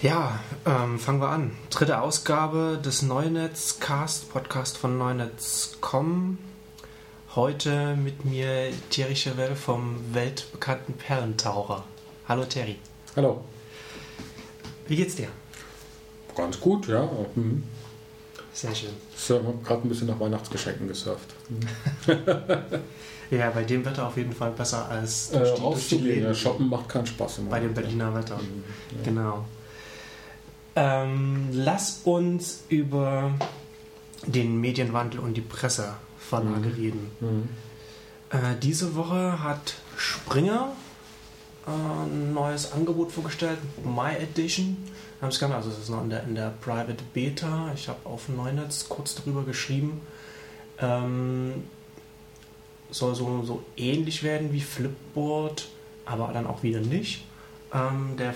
Ja, ähm, fangen wir an. Dritte Ausgabe des Neunetz-Cast, Podcast von Neunetz.com. Heute mit mir Thierry Chevelle vom weltbekannten Perlentaucher. Hallo Thierry. Hallo. Wie geht's dir? Ganz gut, ja. Mhm. Sehr schön. Ich habe gerade ein bisschen nach Weihnachtsgeschenken gesurft. Ja, bei dem Wetter auf jeden Fall besser als Äh, rauszugehen, ja, shoppen macht keinen Spaß. Im bei dem. Berliner Wetter. Mhm, ja. Genau. Ähm, lass uns über den Medienwandel und die Presseverlage Mhm. reden. Mhm. Äh, diese Woche hat Springer äh, ein neues Angebot vorgestellt, My Edition. Haben es also es ist noch in der, in der Private Beta. Ich habe auf Neunetz kurz darüber geschrieben. Ähm, soll so, so ähnlich werden wie Flipboard, aber dann auch wieder nicht. Ähm, der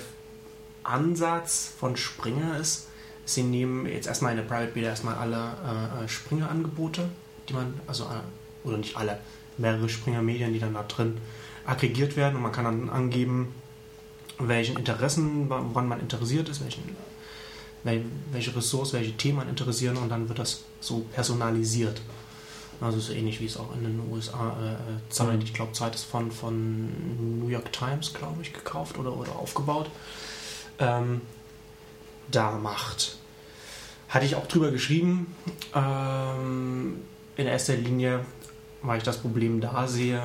Ansatz von Springer ist, sie nehmen jetzt erstmal in der Private Beta erstmal alle äh, äh, Springer-Angebote, die man, also, äh, oder nicht alle, mehrere Springer-Medien, die dann da drin aggregiert werden und man kann dann angeben, welchen Interessen, woran man interessiert ist, welchen, wel- welche Ressource, welche Themen man interessieren und dann wird das so personalisiert. Also so ähnlich wie es auch in den USA äh, äh, Zeit, Mhm. ich glaube Zeit ist von, von New York Times, glaube ich, gekauft oder, oder aufgebaut, ähm, da macht. Hatte ich auch drüber geschrieben, ähm, in erster Linie, weil ich das Problem da sehe,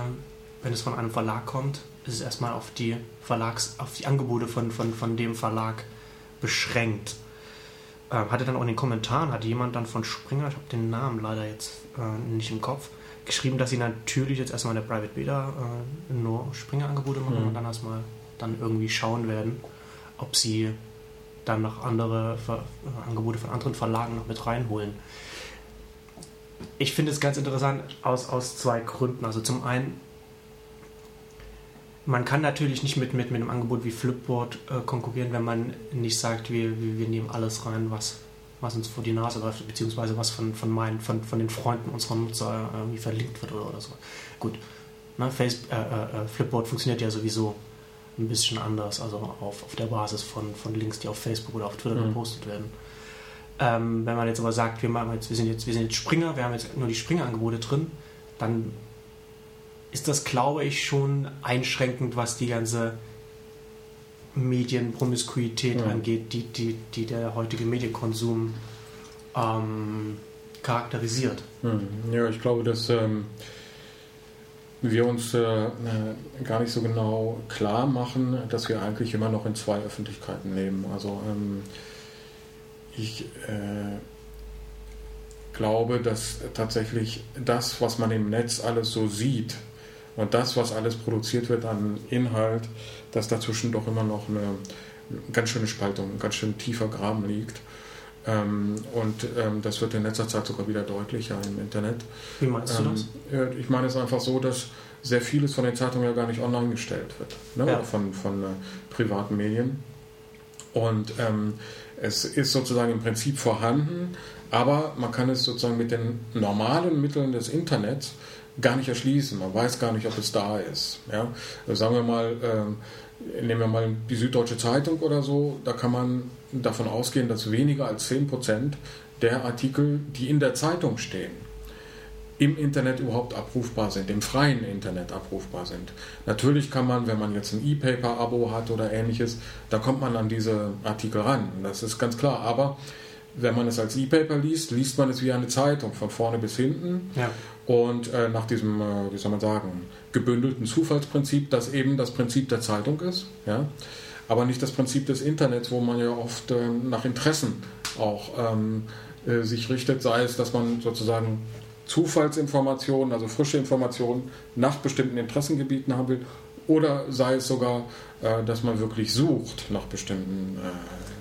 wenn es von einem Verlag kommt, ist es erstmal auf die Verlags, auf die Angebote von, von, von dem Verlag beschränkt. Ähm, hatte dann auch in den Kommentaren, hatte jemand dann von Springer, ich habe den Namen leider jetzt äh, nicht im Kopf, geschrieben, dass sie natürlich jetzt erstmal in der Private Beta äh, nur Springer-Angebote machen Mhm. und dann erstmal dann irgendwie schauen werden, ob sie dann noch andere Ver äh, Angebote von anderen Verlagen noch mit reinholen. Ich finde es ganz interessant aus, aus zwei Gründen. Also zum einen, man kann natürlich nicht mit, mit, mit einem Angebot wie Flipboard äh, konkurrieren, wenn man nicht sagt, wir, wir, nehmen alles rein, was, was uns vor die Nase läuft, beziehungsweise was von, von, meinen, von, von den Freunden unserer Nutzer äh, irgendwie verlinkt wird oder, oder so. Gut, ne, Face, äh, äh, äh, Flipboard funktioniert ja sowieso ein bisschen anders, also auf, auf der Basis von, von Links, die auf Facebook oder auf Twitter Mhm. gepostet werden. Ähm, wenn man jetzt aber sagt, wir, machen jetzt, wir, sind jetzt, wir sind jetzt Springer, wir haben jetzt nur die Springer-Angebote drin, dann ist das, glaube ich, schon einschränkend, was die ganze Medienpromiskuität Ja. angeht, die, die, die der heutige Medienkonsum ähm, charakterisiert. Mhm. Ja, ich glaube, dass ähm, wir uns äh, äh, gar nicht so genau klar machen, dass wir eigentlich immer noch in zwei Öffentlichkeiten leben. Also ähm, ich äh, glaube, dass tatsächlich das, was man im Netz alles so sieht und das, was alles produziert wird an Inhalt, dass dazwischen doch immer noch eine ganz schöne Spaltung, ein ganz schön tiefer Graben liegt. Ähm, und ähm, das wird in letzter Zeit sogar wieder deutlicher im Internet. Wie meinst du das? Ähm, ja, ich meine es einfach so, dass sehr vieles von den Zeitungen ja gar nicht online gestellt wird, ne? Ja. Von, von äh, privaten Medien. Und ähm, es ist sozusagen im Prinzip vorhanden, aber man kann es sozusagen mit den normalen Mitteln des Internets gar nicht erschließen. Man weiß gar nicht, ob es da ist. Ja? Also sagen wir mal, ähm, nehmen wir mal die Süddeutsche Zeitung oder so, da kann man davon ausgehen, dass weniger als 10% der Artikel, die in der Zeitung stehen, im Internet überhaupt abrufbar sind, im freien Internet abrufbar sind. Natürlich kann man, wenn man jetzt ein E-Paper-Abo hat oder ähnliches, da kommt man an diese Artikel ran. Das ist ganz klar. Aber wenn man es als E-Paper liest, liest man es wie eine Zeitung, von vorne bis hinten. Ja. Und äh, nach diesem, äh, wie soll man sagen, gebündelten Zufallsprinzip, das eben das Prinzip der Zeitung ist, ja, aber nicht das Prinzip des Internets, wo man ja oft ähm, nach Interessen auch ähm, äh, sich richtet, sei es, dass man sozusagen Zufallsinformationen, also frische Informationen nach bestimmten Interessengebieten haben will, oder sei es sogar, äh, dass man wirklich sucht nach bestimmten. Äh,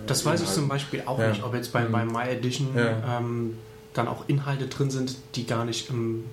Das weiß ich zum Beispiel auch Ja. nicht, ob jetzt bei, Mhm. bei My Edition Ja. ähm, dann auch Inhalte drin sind, die gar nicht im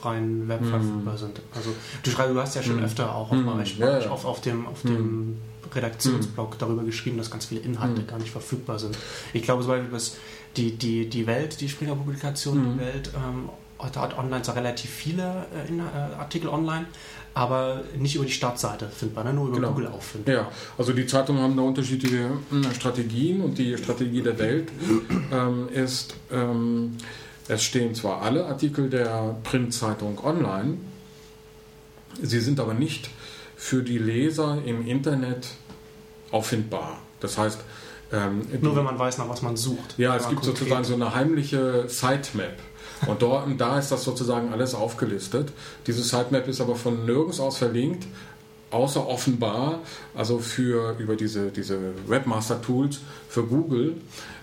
freien Web Mhm. verfügbar sind. Also du schreibst, du hast ja schon Mhm. öfter auch auf, Mhm. Ja, auf, auf dem, auf Mhm. dem Redaktionsblog darüber geschrieben, dass ganz viele Inhalte Mhm. gar nicht verfügbar sind. Ich glaube zum Beispiel, dass die, die, die Welt, die Springer-Publikation, Mhm. die Welt, ähm, heute hat online zwar relativ viele äh, äh, Artikel online, aber nicht über die Startseite findbar, ne? nur über genau. Google auffindbar. Ja, also die Zeitungen haben da unterschiedliche äh, Strategien und die Strategie der Welt ähm, ist, ähm, es stehen zwar alle Artikel der Printzeitung online, sie sind aber nicht für die Leser im Internet auffindbar. Das heißt, ähm, nur wenn man weiß, nach was man sucht. Ja, es gibt sozusagen so eine heimliche Sitemap. Und dort, da ist das sozusagen alles aufgelistet. Diese Sitemap ist aber von nirgends aus verlinkt, außer offenbar, also für über diese, diese Webmaster-Tools für Google,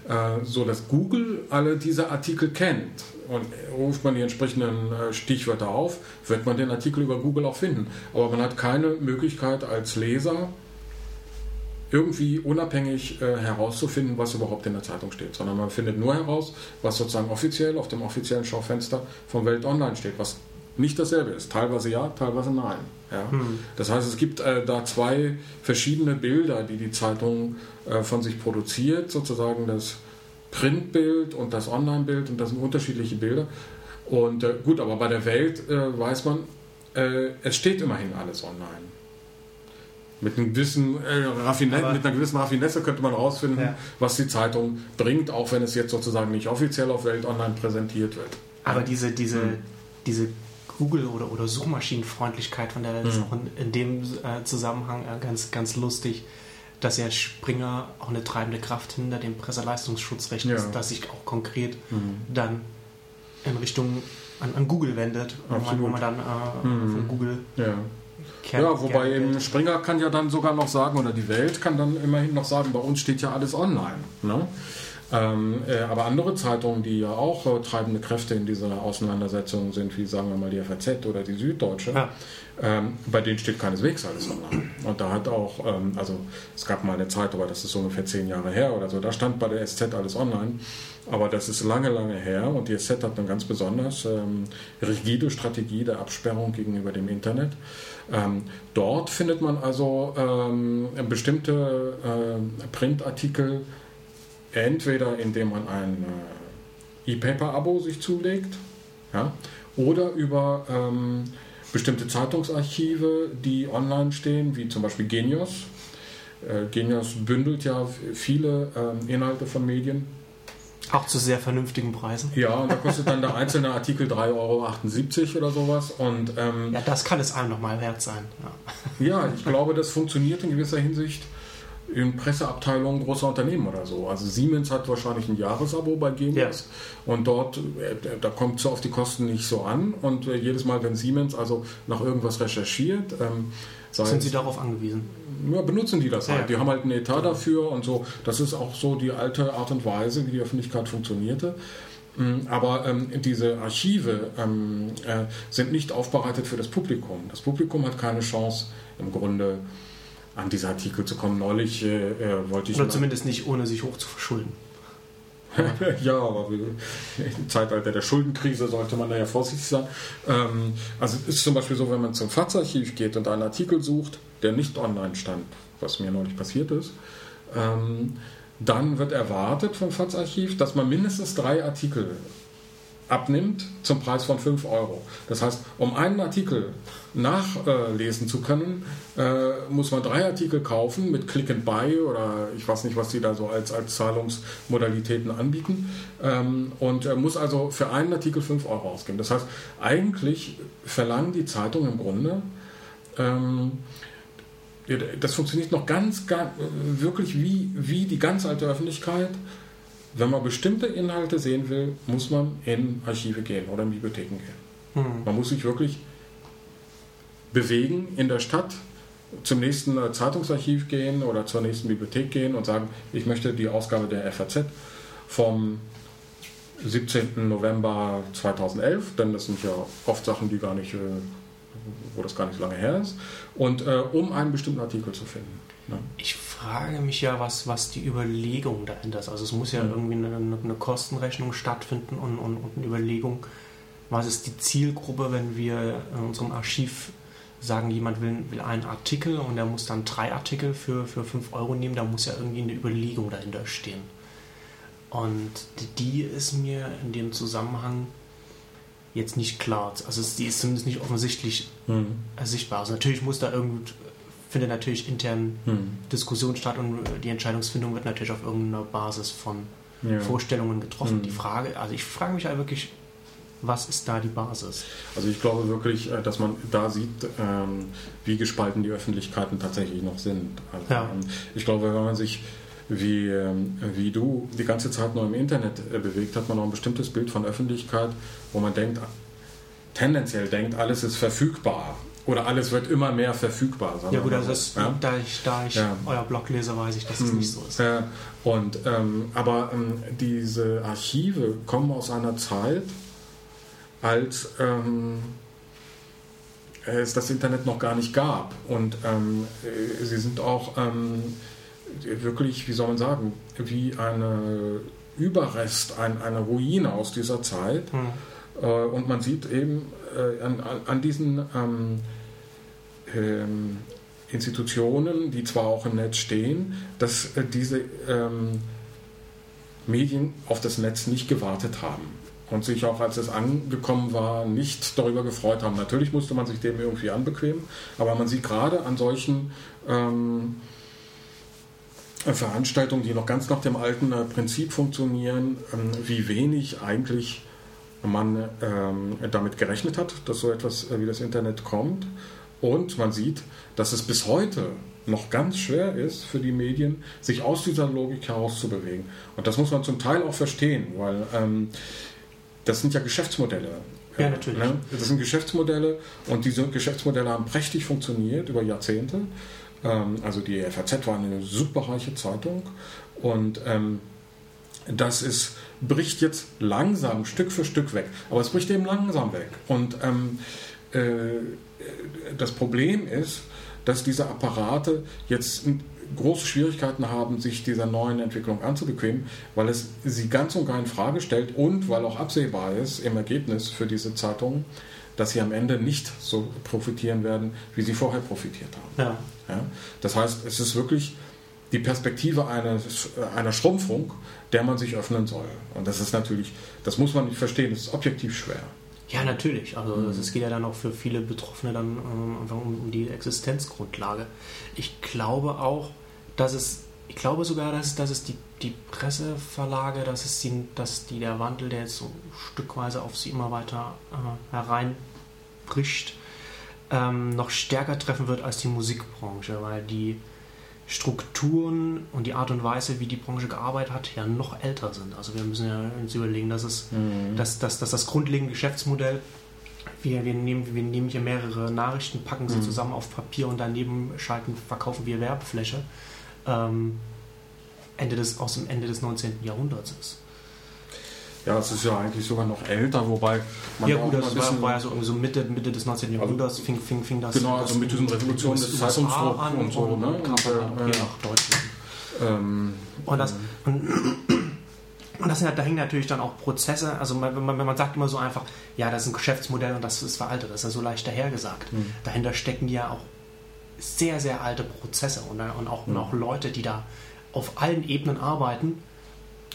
äh, so dass Google alle diese Artikel kennt. Und ruft man die entsprechenden äh, Stichwörter auf, wird man den Artikel über Google auch finden. Aber man hat keine Möglichkeit als Leser, irgendwie unabhängig äh, herauszufinden, was überhaupt in der Zeitung steht, sondern man findet nur heraus, was sozusagen offiziell auf dem offiziellen Schaufenster von Welt Online steht, was nicht dasselbe ist. Teilweise ja, teilweise nein. Ja. Hm. Das heißt, es gibt äh, da zwei verschiedene Bilder, die die Zeitung äh, von sich produziert, sozusagen das Printbild und das Online-Bild und das sind unterschiedliche Bilder. Und äh, gut, aber bei der Welt äh, weiß man, äh, es steht immerhin alles online. Mit, einem gewissen, äh, Raffinesse, mit einer gewissen Raffinesse könnte man herausfinden, ja. was die Zeitung bringt, auch wenn es jetzt sozusagen nicht offiziell auf Welt Online präsentiert wird. Aber diese, diese, mhm. diese Google- oder, oder Suchmaschinenfreundlichkeit von der Welt mhm. ist auch in, in dem äh, Zusammenhang äh, ganz, ganz lustig, dass ja Springer auch eine treibende Kraft hinter dem Presseleistungsschutzrecht ja. ist, dass sich auch konkret mhm. dann in Richtung an, an Google wendet, wo man, wo man, dann äh, mhm. von Google ja. Kern, ja, wobei eben Springer kann ja dann sogar noch sagen, oder die Welt kann dann immerhin noch sagen, bei uns steht ja alles online. Ne? Ähm, äh, aber andere Zeitungen, die ja auch äh, treibende Kräfte in dieser Auseinandersetzung sind, wie sagen wir mal die FAZ oder die Süddeutsche, ja. ähm, bei denen steht keineswegs alles online. Und da hat auch, ähm, also es gab mal eine Zeit, aber das ist so ungefähr zehn Jahre her oder so, da stand bei der SZ alles online. Aber das ist lange, lange her und die SZ hat eine ganz besonders ähm, rigide Strategie der Absperrung gegenüber dem Internet. Ähm, dort findet man also ähm, bestimmte äh, Printartikel entweder indem man ein äh, E-Paper-Abo sich zulegt ja, oder über ähm, bestimmte Zeitungsarchive, die online stehen, wie zum Beispiel Genius. Äh, Genius bündelt ja viele äh, Inhalte von Medien auch zu sehr vernünftigen Preisen. Ja, und da kostet dann der einzelne Artikel 3,78 Euro oder sowas. Und, ähm, ja, das kann es einem nochmal wert sein. Ja. ja, ich glaube, das funktioniert in gewisser Hinsicht in Presseabteilungen großer Unternehmen oder so. Also Siemens hat wahrscheinlich ein Jahresabo bei Genius ja. und dort, äh, da kommt es auf die Kosten nicht so an und äh, jedes Mal, wenn Siemens also nach irgendwas recherchiert, ähm, sind Sie darauf angewiesen? Ja, benutzen die das halt. Ja. Die haben halt einen Etat dafür und so. Das ist auch so die alte Art und Weise, wie die Öffentlichkeit funktionierte. Mm, aber ähm, diese Archive ähm, äh, sind nicht aufbereitet für das Publikum. Das Publikum hat keine Chance, im Grunde an diese Artikel zu kommen. Neulich äh, äh wollte ich. Oder zumindest nicht, ohne sich hoch zu verschulden. ja, aber im Zeitalter der Schuldenkrise sollte man da ja vorsichtig sein. Ähm, also es ist zum Beispiel so, wenn man zum FATS-Archiv geht und einen Artikel sucht, der nicht online stand, was mir neulich passiert ist, ähm, dann wird erwartet vom FATS-Archiv, dass man mindestens drei Artikel abnimmt zum Preis von 5 Euro. Das heißt, um einen Artikel nachlesen zu können, äh, muss man drei Artikel kaufen mit Click and Buy oder ich weiß nicht, was die da so als, als Zahlungsmodalitäten anbieten ähm, und muss also für einen Artikel 5 Euro ausgeben. Das heißt, eigentlich verlangen die Zeitungen im Grunde, ähm, das funktioniert noch ganz, ganz wirklich wie, wie die ganz alte Öffentlichkeit wenn man bestimmte Inhalte sehen will, muss man in Archive gehen oder in Bibliotheken gehen. Mhm. Man muss sich wirklich bewegen in der Stadt, zum nächsten äh, Zeitungsarchiv gehen oder zur nächsten Bibliothek gehen und sagen, ich möchte die Ausgabe der FAZ vom 17. November 2011, denn das sind ja oft Sachen, die gar nicht, äh, wo das gar nicht so lange her ist, und äh, um einen bestimmten Artikel zu finden. Ja. Ich frage mich ja, was, was die Überlegung dahinter ist. Also es muss ja mhm. irgendwie eine, eine, Kostenrechnung stattfinden und, und, und, eine Überlegung, was ist die Zielgruppe, wenn wir in unserem Archiv sagen, jemand will, will einen Artikel und er muss dann drei Artikel für, für 5 Euro nehmen, da muss ja irgendwie eine Überlegung dahinter stehen. Und die ist mir in dem Zusammenhang jetzt nicht klar. Also die ist zumindest nicht offensichtlich mhm. sichtbar. Also natürlich muss da irgend findet natürlich intern mhm. Diskussion statt und die Entscheidungsfindung wird natürlich auf irgendeiner Basis von ja. Vorstellungen getroffen. Mhm. Die Frage, also ich frage mich halt wirklich, was ist da die Basis? Also ich glaube wirklich, äh, dass man da sieht, ähm, wie gespalten die Öffentlichkeiten tatsächlich noch sind. Also ja. Ähm, ich glaube, wenn man sich wie, ähm, wie du die ganze Zeit nur im Internet äh, bewegt, hat man noch ein bestimmtes Bild von Öffentlichkeit, wo man denkt, tendenziell denkt, alles ist verfügbar. Oder alles wird immer mehr verfügbar. Ja gut, also das, ja? da ich, da ich ja. euer Blog lese, weiß ich, dass es mhm. nicht so ist. Ja. Und, ähm, aber ähm, diese Archive kommen aus einer Zeit, als ähm, es das Internet noch gar nicht gab. Und ähm, äh, sie sind auch ähm, wirklich, wie soll man sagen, wie eine Überrest, ein, eine Ruine aus dieser Zeit. Mhm. Äh, und man sieht eben äh, an, an, diesen ähm, ähm, Institutionen, die zwar auch im Netz stehen, dass äh, diese ähm, Medien auf das Netz nicht gewartet haben und sich auch, als es angekommen war, nicht darüber gefreut haben. Natürlich musste man sich dem irgendwie anbequemen, aber man sieht gerade an solchen ähm, Veranstaltungen, die noch ganz nach dem alten äh, Prinzip funktionieren, ähm, wie wenig eigentlich man ähm, damit gerechnet hat, dass so etwas äh, wie das Internet kommt. Und man sieht, dass es bis heute noch ganz schwer ist für die Medien, sich aus dieser Logik herauszubewegen. Und das muss man zum Teil auch verstehen, weil ähm, das sind ja Geschäftsmodelle. Ja, natürlich. Ne? Das sind Geschäftsmodelle und diese Geschäftsmodelle haben prächtig funktioniert über Jahrzehnte. Ähm, also die FAZ war eine superreiche Zeitung und ähm, das ist, bricht jetzt langsam, Stück für Stück weg. Aber es bricht eben langsam weg. Und ähm, äh, das Problem ist, dass diese Apparate jetzt große Schwierigkeiten haben, sich dieser neuen Entwicklung anzubequemen, weil es sie ganz und gar in Frage stellt und weil auch absehbar ist im Ergebnis für diese Zeitungen, dass sie am Ende nicht so profitieren werden, wie sie vorher profitiert haben. Ja. Ja? Das heißt, es ist wirklich die Perspektive eines, einer Schrumpfung, der man sich öffnen soll. Und das ist natürlich, das muss man nicht verstehen, das ist objektiv schwer. Ja, natürlich. Also mhm. es geht ja dann auch für viele Betroffene dann ähm, einfach um, um, die Existenzgrundlage. Ich glaube auch, dass es, ich glaube sogar, dass, dass es die, die Presseverlage, dass es die, dass die der Wandel, der jetzt so stückweise auf sie immer weiter äh, hereinbricht, ähm, noch stärker treffen wird als die Musikbranche, weil die Strukturen und die Art und Weise, wie die Branche gearbeitet hat, ja noch älter sind. Also wir müssen ja uns überlegen, dass, es, mhm. dass, dass, dass das grundlegende Geschäftsmodell, wir, wir, nehmen, wir nehmen hier mehrere Nachrichten, packen sie mhm. zusammen auf Papier und daneben schalten, verkaufen wir Werbefläche, ähm, Ende des, aus dem Ende des 19. Jahrhunderts ist. Ja, es ist ja eigentlich sogar noch älter, wobei man ja, gut, das war, war ja so, so Mitte, Mitte des 19. Jahrhunderts also, fing, fing, fing das Genau, also mit diesen Revolutionen des Zeitungsdrucks an und so, und, ne? Und, und, äh, hier nach Deutschland. Ähm, und das, und, und das sind, da hängen natürlich dann auch Prozesse, also man, man, man sagt immer so einfach, ja, das ist ein Geschäftsmodell und das ist veraltet, das ist ja so leicht dahergesagt. Mhm. Dahinter stecken ja auch sehr, sehr alte Prozesse und, und, auch, mhm. und auch Leute, die da auf allen Ebenen arbeiten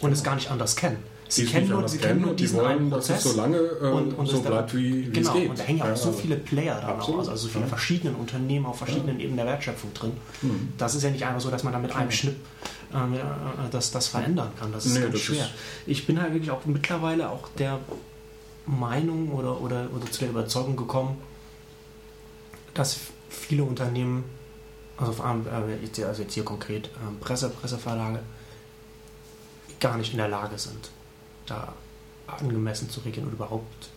und es gar nicht anders kennen. Sie kennen nur, sie kennen nur diesen die wollen, einen Prozess. So lange äh, und, und so bleibt, wie, genau, es geht. Und da hängen ja auch so viele Player da auch, also so viele ja. verschiedene Unternehmen auf verschiedenen ja. Ebenen der Wertschöpfung drin. Mhm. Das ist ja nicht einfach so, dass man da mit einem Schnipp ähm, das, das verändern kann. Das ist nee, ganz das schwer. Ist ich bin halt wirklich auch mittlerweile auch der Meinung oder, oder, oder zu der Überzeugung gekommen, dass viele Unternehmen, also, äh, also jetzt hier konkret ähm, Presse, Presseverlage, gar nicht in der Lage sind, da angemessen zu regeln und überhaupt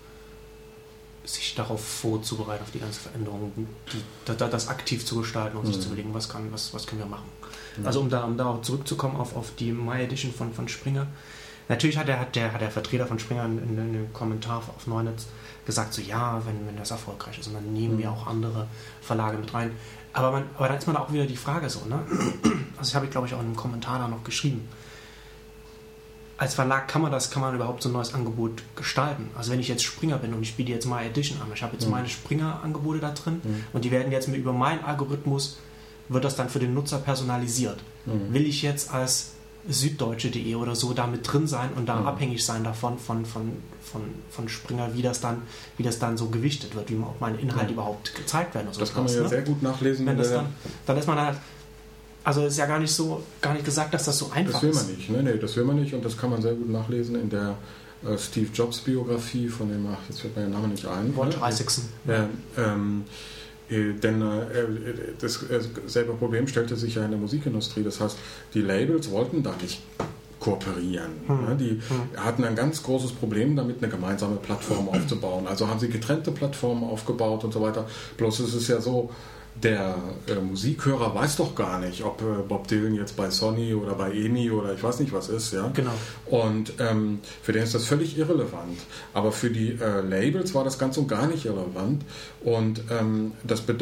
sich darauf vorzubereiten, auf die ganze Veränderung, die, das aktiv zu gestalten und mhm. sich zu überlegen, was, kann, was, was können wir machen. Mhm. Also um da, um da zurückzukommen auf, auf die My Edition von, von Springer. Natürlich hat der, hat, der, hat der Vertreter von Springer in, in einem Kommentar auf Neunetz gesagt, so ja, wenn, wenn das erfolgreich ist und dann nehmen mhm. wir auch andere Verlage mit rein. Aber, man, aber dann ist man auch wieder die Frage so, ne? Also ich habe, glaube ich, auch in einem Kommentar da noch geschrieben als Verlag kann man das, kann man überhaupt so ein neues Angebot gestalten. Also wenn ich jetzt Springer bin und ich biete jetzt My Edition an, ich habe jetzt mhm. meine Springer-Angebote da drin mhm. und die werden jetzt über meinen Algorithmus, wird das dann für den Nutzer personalisiert. Mhm. Will ich jetzt als süddeutsche.de oder so da mit drin sein und da Mhm. abhängig sein davon von, von, von, von Springer, wie das dann, wie das dann so gewichtet wird, wie man auch meine Inhalte Ja. überhaupt gezeigt werden. so Das kann man ja sehr gut nachlesen. Wenn das dann, dann ist man halt, also ist ja gar nicht so, gar nicht gesagt, dass das so einfach Das will ist. man nicht, ne? Nee, das will man nicht und das kann man sehr gut nachlesen in der äh, Steve Jobs Biografie von dem, ach, jetzt fällt mir der Name nicht ein. Roger ne? Isaacson. Ja, ähm, äh, denn äh, das äh, selbe Problem stellte sich ja in der Musikindustrie. Das heißt, die Labels wollten da nicht kooperieren. Hm. Ne? Die hatten ein ganz großes Problem damit, eine gemeinsame Plattform aufzubauen. Also haben sie getrennte Plattformen aufgebaut und so weiter. Bloß ist es ja so, der äh, Musikhörer weiß doch gar nicht, ob äh, Bob Dylan jetzt bei Sony oder bei EMI oder ich weiß nicht was ist. Ja? Genau. Und ähm, für den ist das völlig irrelevant. Aber für die äh, Labels war das ganz und gar nicht irrelevant. Und, ähm, das, äh,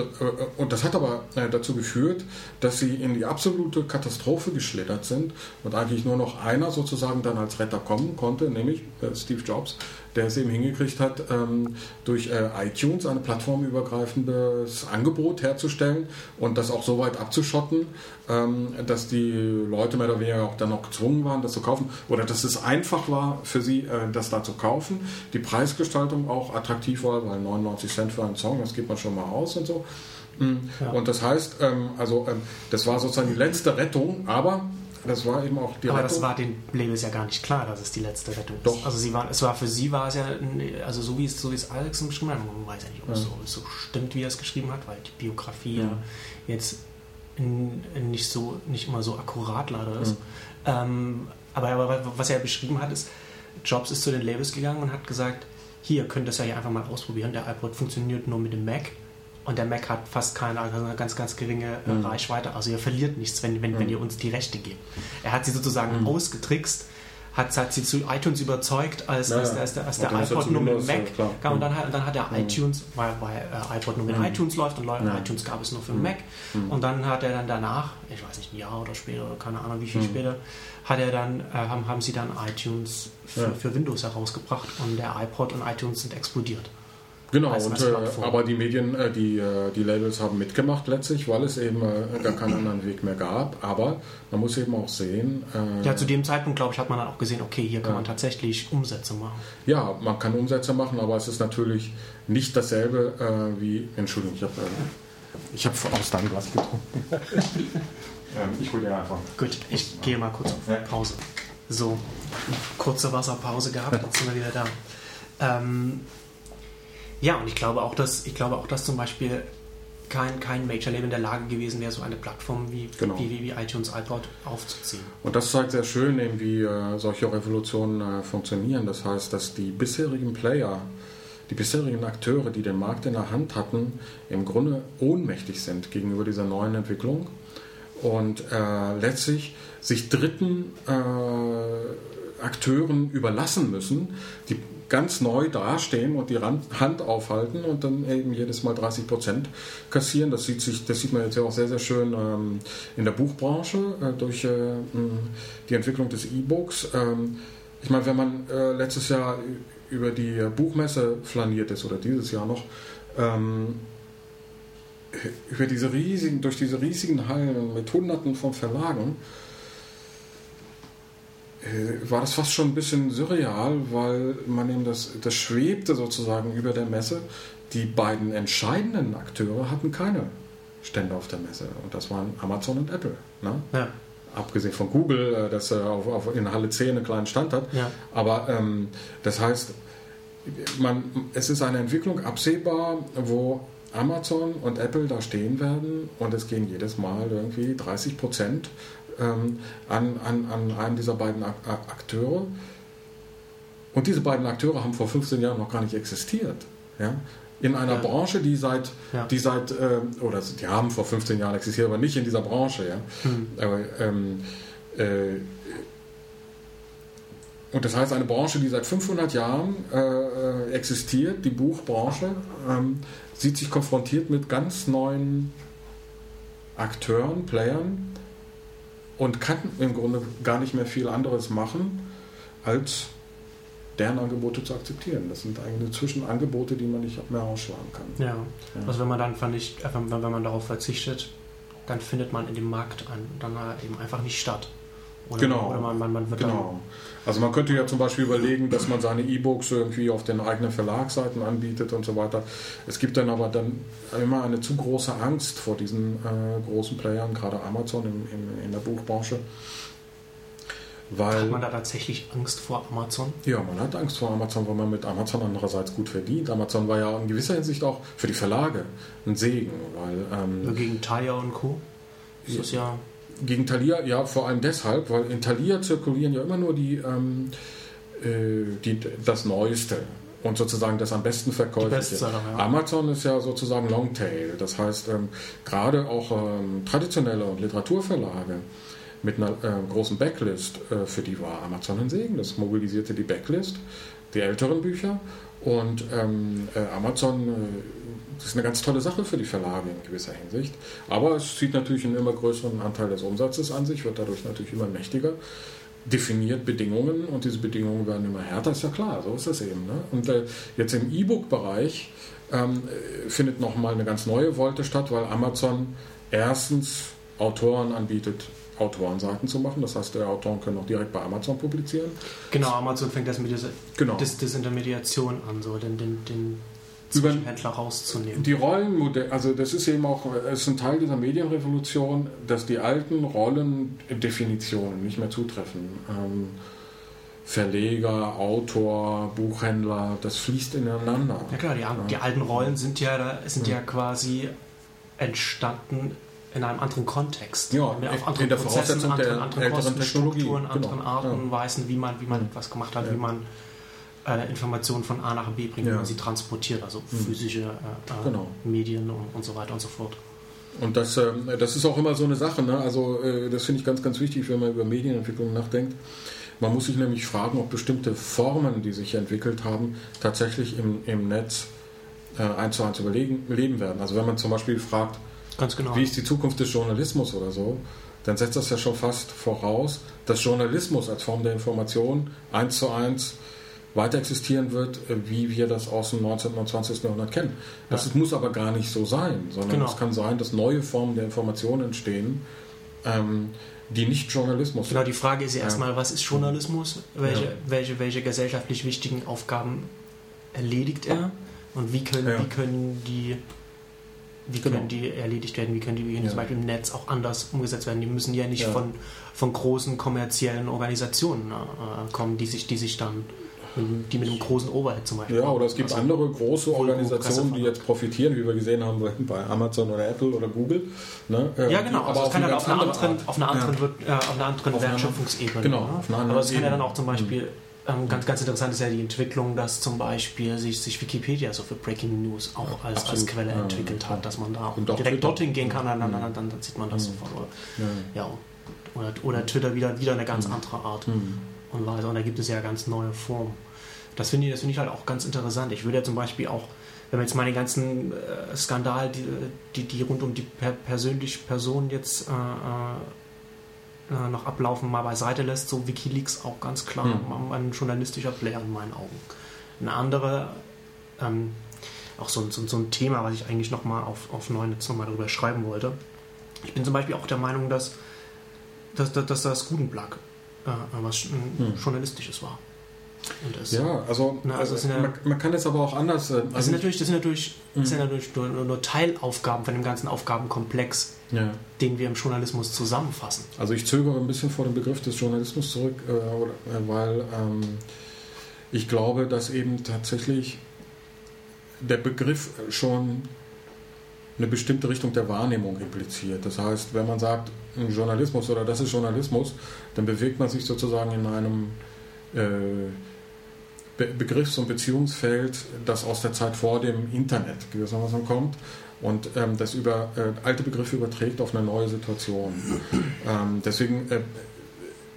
und das hat aber äh, dazu geführt, dass sie in die absolute Katastrophe geschlittert sind und eigentlich nur noch einer sozusagen dann als Retter kommen konnte, nämlich äh, Steve Jobs, der es eben hingekriegt hat, ähm, durch äh, iTunes ein plattformübergreifendes Angebot herzustellen und das auch so weit abzuschotten, ähm, dass die Leute mehr oder weniger auch dann noch gezwungen waren, das zu kaufen oder dass es einfach war für sie, äh, das da zu kaufen. Die Preisgestaltung auch attraktiv war, weil 99 Cent für einen Song, das gibt man schon mal aus und so. Mm. Und das heißt, ähm, also das war sozusagen die letzte Rettung, aber das war eben auch die Aber Rettung. das war den Labels ja gar nicht klar, dass es die letzte Rettung ist. Doch. Also sie waren, es war für sie war es ja, also so wie es, so wie es Alex beschrieben hat, man weiß ja nicht, ob es Ja. so, so stimmt, wie er es geschrieben hat, weil die Biografie Ja. ja jetzt n- nicht so, nicht immer so akkurat leider ist. Ähm, aber, aber was er beschrieben hat, ist, Jobs ist zu den Labels gegangen und hat gesagt, hier könnt ihr das ja hier einfach mal ausprobieren. Der iPod funktioniert nur mit dem Mac. Und der Mac hat fast keine, also eine ganz, ganz geringe äh, Mhm. Reichweite. Also ihr verliert nichts, wenn, wenn, wenn Mhm. ihr uns die Rechte gebt. Er hat sie sozusagen Mhm. ausgetrickst, hat, hat sie zu iTunes überzeugt, als, Ja, als, als der, als Und der er iPod nur mit Mac ja, kam. Und Mhm. dann, hat- dann hat er Mhm. iTunes, weil, weil äh, iPod nur mit Mhm. iTunes läuft und Ja. iTunes gab es nur für Mhm. den Mac. Mhm. Und dann hat er dann danach, ich weiß nicht, ein Jahr oder später, oder keine Ahnung wie viel Mhm. später, hat er dann, äh, haben, haben sie dann iTunes für, Ja. für Windows herausgebracht und der iPod und iTunes sind explodiert. Genau, und, äh, aber die Medien, äh, die, äh, die Labels haben mitgemacht letztlich, weil es eben äh, gar keinen anderen Weg mehr gab. Aber man muss eben auch sehen, äh, Ja, zu dem Zeitpunkt, glaube ich, hat man dann auch gesehen, okay, hier kann man tatsächlich Umsätze machen. ja, man kann Umsätze machen, aber es ist natürlich nicht dasselbe äh, wie, Entschuldigung, ich habe äh, ich hab aus deinem Glas getrunken. ähm, ich hole dir einfach. Gut, ich gehe mal kurz auf. Pause. So, kurze Wasserpause gehabt, jetzt sind wir wieder da. Ähm, ja, und ich glaube auch, dass ich glaube auch, dass zum Beispiel kein, kein Major-Label in der Lage gewesen wäre, so eine Plattform wie, Genau. wie, wie, wie iTunes iPod aufzuziehen. Und das zeigt sehr schön, eben, wie äh, solche Revolutionen äh, funktionieren. Das heißt, dass die bisherigen Player, die bisherigen Akteure, die den Markt in der Hand hatten, im Grunde ohnmächtig sind gegenüber dieser neuen Entwicklung und äh, letztlich sich dritten äh, Akteuren überlassen müssen, die ganz neu dastehen und die Hand aufhalten und dann eben jedes Mal 30 Prozent kassieren. Das sieht, sich, das sieht man jetzt ja auch sehr, sehr schön ähm, in der Buchbranche äh, durch äh, die Entwicklung des E-Books. Ähm, ich meine, wenn man äh, letztes Jahr über die Buchmesse flaniert ist oder dieses Jahr noch, ähm, über diese riesigen, durch diese riesigen Hallen mit Hunderten von Verlagen, war das fast schon ein bisschen surreal, weil man eben das, das schwebte sozusagen über der Messe. Die beiden entscheidenden Akteure hatten keine Stände auf der Messe und das waren Amazon und Apple. Ne? Ja, Abgesehen von Google, äh, das äh, auf, auf, in Halle 10 einen kleinen Stand hat. ja. Aber ähm, das heißt, man, es ist eine Entwicklung absehbar, wo Amazon und Apple da stehen werden und es gehen jedes Mal irgendwie 30 Prozent ähm, an, an, an einen dieser beiden Ak Ak- Akteure. Und diese beiden Akteure haben vor 15 Jahren noch gar nicht existiert. Ja? In einer Ja. Branche, die seit, Ja. die seit ähm, oder die haben vor 15 Jahren existiert, aber nicht in dieser Branche. Ja? Hm. Aber, ähm, äh, und das heißt, eine Branche, die seit 500 Jahren äh, äh, existiert, die Buchbranche, ähm, sieht sich konfrontiert mit ganz neuen Akteuren, Playern und kann im Grunde gar nicht mehr viel anderes machen, als deren Angebote zu akzeptieren. Das sind eigentlich Zwischenangebote, die man nicht mehr ausschlagen kann. ja. Ja. Also wenn man dann vernicht, äh, wenn, man darauf verzichtet, dann findet man in dem Markt ein, dann halt eben einfach nicht statt. Oder, Genau. Oder man, man, man Genau. Also man könnte ja zum Beispiel überlegen, dass man seine E-Books irgendwie auf den eigenen Verlagsseiten anbietet und so weiter. Es gibt dann aber dann immer eine zu große Angst vor diesen äh, großen Playern, gerade Amazon in, in, in der Buchbranche. Weil, hat man da tatsächlich Angst vor Amazon. ja, man hat Angst vor Amazon, weil man mit Amazon andererseits gut verdient. Amazon war ja in gewisser Hinsicht auch für die Verlage ein Segen, weil ähm, Gegen Thalia und Co. Das ist ja Gegen Thalia, ja, vor allem deshalb, weil in Thalia zirkulieren ja immer nur die, ähm, äh, die, das Neueste und sozusagen das am besten verkäufliche. Ja. Amazon ist ja sozusagen Longtail, das heißt ähm, gerade auch ähm, traditionelle und Literaturverlage mit einer äh, großen Backlist, äh, für die war Amazon ein Segen. Das mobilisierte die Backlist, die älteren Bücher und ähm, äh, Amazon äh, das ist eine ganz tolle Sache für die Verlage in gewisser Hinsicht. Aber es zieht natürlich einen immer größeren Anteil des Umsatzes an sich, wird dadurch natürlich immer mächtiger, definiert Bedingungen und diese Bedingungen werden immer härter, ist ja klar, so ist das eben. Ne? Und äh, jetzt im E-Book-Bereich ähm, äh, findet nochmal eine ganz neue Wolte statt, weil Amazon erstens Autoren anbietet, Autorenseiten zu machen. Das heißt, die Autoren können auch direkt bei Amazon publizieren. Genau, Amazon fängt das mit dieser Genau. Dis Disintermediation an, so den, den, den Zwischenhändler rauszunehmen. Die Rollenmodelle, also das ist eben auch, es ist ein Teil dieser Medienrevolution, dass die alten Rollendefinitionen nicht mehr zutreffen. Ähm, Verleger, Autor, Buchhändler, das fließt ineinander. Ja klar, die, die alten Rollen sind ja, sind ja quasi entstanden in einem anderen Kontext. Ja, mit in auf anderen der Prozessen, Voraussetzung anderen, der anderen älteren Technologie, Kostenstrukturen, anderen genau, Arten ja. und Weisen, wie man, wie man etwas gemacht hat, Ja. wie man äh, Informationen von A nach B bringt, Ja. man sie transportiert, also Mhm. physische äh, äh, Genau. Medien und, und so weiter und so fort. Und das, ähm, das ist auch immer so eine Sache. Ne? Also äh, das finde ich ganz, ganz wichtig, wenn man über Medienentwicklung nachdenkt. Man muss sich nämlich fragen, ob bestimmte Formen, die sich entwickelt haben, tatsächlich im, im Netz äh, eins zu eins überlegen, leben werden. Also wenn man zum Beispiel fragt, genau. wie ist die Zukunft des Journalismus oder so, dann setzt das ja schon fast voraus, dass Journalismus als Form der Information eins zu eins weiter existieren wird, äh, wie wir das aus dem 19. und 20. Jahrhundert kennen. Das muss aber gar nicht so sein, sondern Genau. es kann sein, dass neue Formen der Information entstehen, ähm, die nicht Journalismus Genau, die Frage ist ja Ja. erstmal, was ist Journalismus? Welche, Ja. welche, welche gesellschaftlich wichtigen Aufgaben erledigt er? Und wie können, Ja. wie können die wie Genau. können die erledigt werden, wie können die Ja. zum Beispiel im Netz auch anders umgesetzt werden. Die müssen ja nicht Ja. von, von großen kommerziellen Organisationen äh, kommen, die sich, die sich dann die mit einem großen Overhead zum Beispiel Ja, oder es gibt also, andere große Organisationen, die jetzt profitieren, wie wir gesehen haben bei Amazon oder Apple oder Google. Ne? Äh, Ja, genau. die Also es kann ja ganz auf einer andere anderen, auf einer anderen, Ja. äh, auf einer anderen Wertschöpfungsebene. genau, ne? auf einer anderen Aber es kann ja dann auch zum Beispiel, ähm, ganz, ganz interessant ist ja die Entwicklung, dass zum Beispiel sich, sich Wikipedia so für Breaking News auch als, als. Quelle Ja, entwickelt ja. hat, dass man da direkt Twitter. dorthin gehen kann, dann, dann, Mhm. dann, dann, dann sieht man das Mhm. sofort. Oder, Ja. ja, oder, oder Twitter wieder, wieder eine ganz Mhm. andere Art und Weise. Und da gibt es ja ganz neue Formen. Das finde ich, das finde ich halt auch ganz interessant. Ich würde ja zum Beispiel auch, wenn man jetzt mal den ganzen äh, Skandal, die, die, die rund um die per persönlich Personen jetzt äh, äh, äh, noch ablaufen, mal beiseite lässt, so Wikileaks auch ganz klar Hm. ein journalistischer Player in meinen Augen. Eine andere, ähm, auch so, ein- so, so ein Thema, was ich eigentlich nochmal auf, auf Neunetz nochmal darüber schreiben wollte. Ich bin zum Beispiel auch der Meinung, dass, dass, dass, dass das Gutenberg äh, was ein Hm. journalistisches war. Ja, also, Na, also ja- man, man kann es aber auch anders. äh, das Also sind natürlich, das sind natürlich, das sind Mhm. natürlich nur, nur, Teilaufgaben von dem ganzen Aufgabenkomplex, ja. den wir im Journalismus zusammenfassen. Also ich zögere ein bisschen vor dem Begriff des Journalismus zurück, äh, äh, weil ähm, ich glaube, dass eben tatsächlich der Begriff schon eine bestimmte Richtung der Wahrnehmung impliziert. Das heißt, wenn man sagt, Journalismus oder das ist Journalismus, dann bewegt man sich sozusagen in einem äh, Be Begriffs- und Beziehungsfeld, das aus der Zeit vor dem Internet gewissermaßen kommt und ähm, das über äh, alte Begriffe überträgt auf eine neue Situation. ähm, deswegen äh,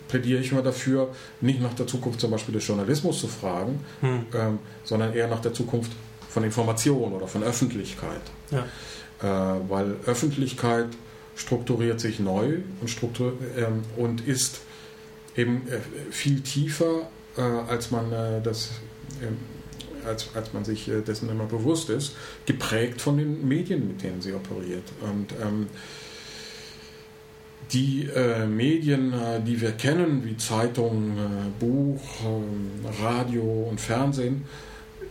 plädiere ich immer dafür, nicht nach der Zukunft zum Beispiel des Journalismus zu fragen, Hm. ähm, sondern eher nach der Zukunft von Information oder von Öffentlichkeit. Ja. Äh, weil Öffentlichkeit strukturiert sich neu und, struktur ähm, und ist eben äh, viel tiefer, äh, als man äh, das ähm, als, als man sich äh, dessen immer bewusst ist, geprägt von den Medien, mit denen sie operiert. Und ähm, die äh, Medien, äh, die wir kennen, wie Zeitung, äh, Buch, ähm, Radio und Fernsehen,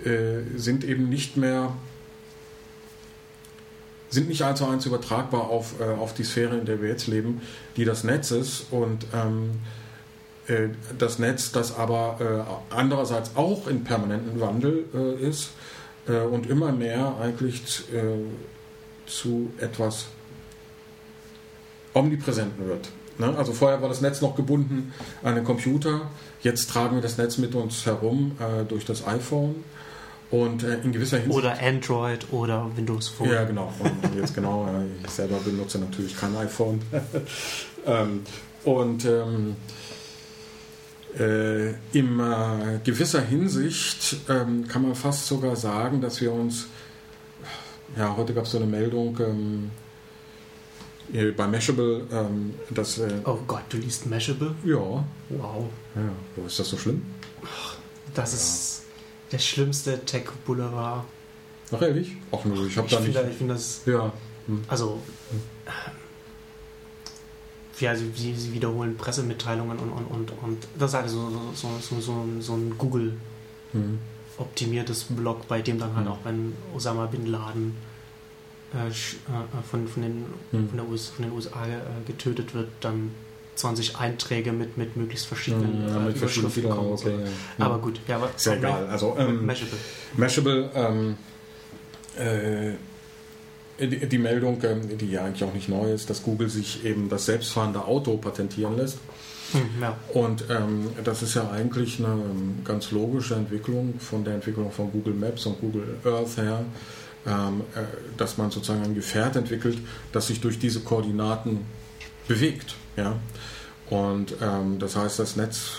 äh, sind eben nicht mehr sind nicht eins zu eins übertragbar auf, äh, auf die Sphäre, in der wir jetzt leben, die das Netz ist. Und ähm, äh, das Netz, das aber äh, andererseits auch in permanentem Wandel äh, ist äh, und immer mehr eigentlich äh, zu etwas Omnipräsenten wird. Ne? Also vorher war das Netz noch gebunden an den Computer, jetzt tragen wir das Netz mit uns herum durch das iPhone und äh, in gewisser Hinsicht. Oder Android oder Windows Phone. Ja, genau. Und jetzt genau, ich selber benutze natürlich kein iPhone. ähm, und ähm, äh, in äh, gewisser Hinsicht ähm, kann man fast sogar sagen, dass wir uns, ja, heute gab es so eine Meldung ähm, bei Mashable, ähm, dass. Äh, oh Gott, du liest Mashable? Ja. Wow. Ja, ist das so schlimm? Ach, das ja. ist der schlimmste Tech-Boulevard. Ach ehrlich? Ach nö, ich habe da nicht. Ich finde das. Ja. Hm. Also. Hm. Ja, sie, sie, wiederholen Pressemitteilungen und, und, und, und das ist halt so, so, so, so, so ein Google hm. optimiertes Blog, bei dem dann halt hm. auch, wenn Osama Bin Laden äh, äh, von, von, den, hm. von, der US, von den USA äh, getötet wird, dann 20 Einträge mit, mit möglichst verschiedenen ja, mit äh, verschiedenen kommen. Okay, ja. Aber gut, ja, aber ist ja egal. Also ähm, Mashable. Mashable, ähm, äh, die, die, Meldung, ähm, die ja eigentlich auch nicht neu ist, dass Google sich eben das selbstfahrende Auto patentieren lässt. Hm, ja. Und ähm, das ist ja eigentlich eine ähm, ganz logische Entwicklung von der Entwicklung von Google Maps und Google Earth her, ähm, äh, dass man sozusagen ein Gefährt entwickelt, das sich durch diese Koordinaten bewegt. Ja? Und ähm, das heißt, das Netz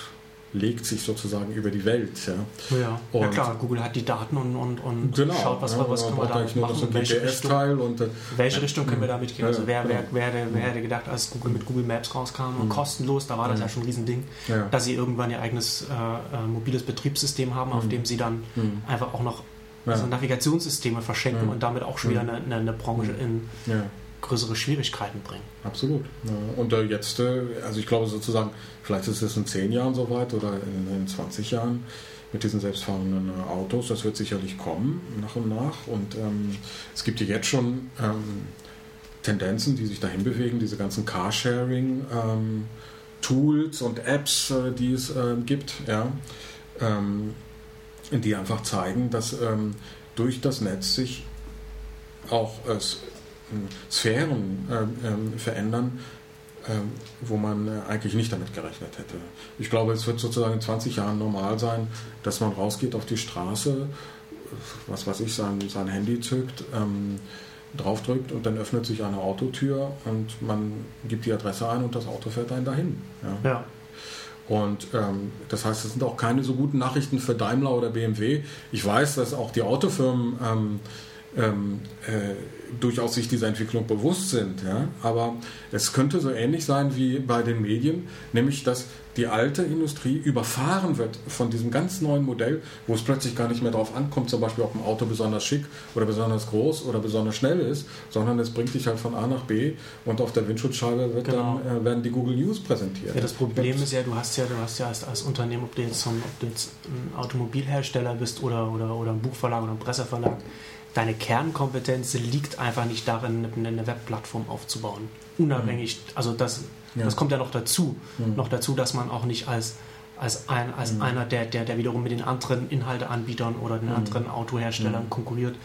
legt sich sozusagen über die Welt. Ja, ja. Und ja klar, Google hat die Daten und, und, und genau, schaut, was, ja, was können wir da machen. So welche, Richtung, und, äh, welche Richtung können wir damit gehen? Also wer, wer, wer, hätte, wer hätte gedacht, als Google mit Google Maps rauskam und mhm. kostenlos, da war das ja schon ein Riesending, dass sie irgendwann ihr eigenes äh, äh, mobiles Betriebssystem haben, auf mhm. dem sie dann mhm. einfach auch noch also Navigationssysteme verschenken und damit auch schon wieder eine, eine, eine Branche in größere Schwierigkeiten bringen. Absolut. Ja. Und äh, jetzt, äh, also ich glaube sozusagen, vielleicht ist es in 10 Jahren soweit oder in, in 20 Jahren mit diesen selbstfahrenden äh, Autos. Das wird sicherlich kommen, nach und nach. Und ähm, es gibt ja jetzt schon ähm, Tendenzen, die sich dahin bewegen, diese ganzen Carsharing. Ähm, Tools und Apps, äh, die es äh, gibt, ja, ähm, die einfach zeigen, dass ähm, durch das Netz sich auch Sphären äh, verändern, äh, wo man äh, eigentlich nicht damit gerechnet hätte. Ich glaube, es wird sozusagen in 20 Jahren normal sein, dass man rausgeht auf die Straße, was weiß ich, sein, sein Handy zückt, ähm, draufdrückt und dann öffnet sich eine Autotür und man gibt die Adresse ein und das Auto fährt einen dahin. Ja. ja. Und ähm, das heißt, es sind auch keine so guten Nachrichten für Daimler oder BMW. Ich weiß, dass auch die Autofirmen ähm, ähm, äh, durchaus sich dieser Entwicklung bewusst sind. Ja? Aber es könnte so ähnlich sein wie bei den Medien, nämlich dass die alte Industrie überfahren wird von diesem ganz neuen Modell, wo es plötzlich gar nicht mehr darauf ankommt, zum Beispiel ob ein Auto besonders schick oder besonders groß oder besonders schnell ist, sondern es bringt dich halt von A nach B und auf der Windschutzscheibe genau. dann, äh, werden die Google News präsentiert. Ja, das Problem ist ja, du hast ja, du hast ja als, als Unternehmen, ob du, jetzt, ob du jetzt ein Automobilhersteller bist oder, oder, oder ein Buchverlag oder ein Presseverlag, deine Kernkompetenz liegt einfach nicht darin, eine Webplattform aufzubauen. Unabhängig, mhm. also das, ja. das kommt ja noch dazu. Mhm. Noch dazu, dass man auch nicht als, als, ein, als mhm. einer, der, der, der wiederum mit den anderen Inhalteanbietern oder den mhm. anderen Autoherstellern mhm. konkurriert,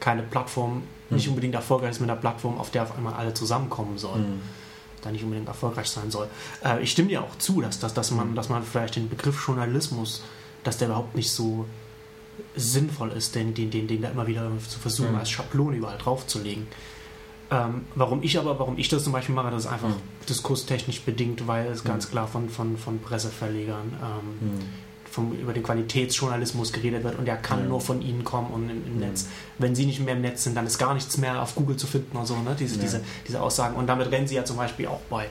keine Plattform, nicht unbedingt erfolgreich ist mit einer Plattform, auf der auf einmal alle zusammenkommen sollen. Da nicht unbedingt erfolgreich sein soll. Äh, ich stimme dir auch zu, dass, dass, dass, man, dass man vielleicht den Begriff Journalismus, dass der überhaupt nicht so sinnvoll ist, den, den, den, den da immer wieder zu versuchen, mhm. als Schablone überall draufzulegen. Ähm, warum ich aber, warum ich das zum Beispiel mache, das ist einfach mhm. diskurstechnisch bedingt, weil es mhm. ganz klar von, von, von Presseverlegern ähm, mhm. vom, über den Qualitätsjournalismus geredet wird und der kann nur von ihnen kommen und im, im mhm. Netz. Wenn sie nicht mehr im Netz sind, dann ist gar nichts mehr auf Google zu finden und so, ne? diese, diese, diese Aussagen. Und damit rennen sie ja zum Beispiel auch bei,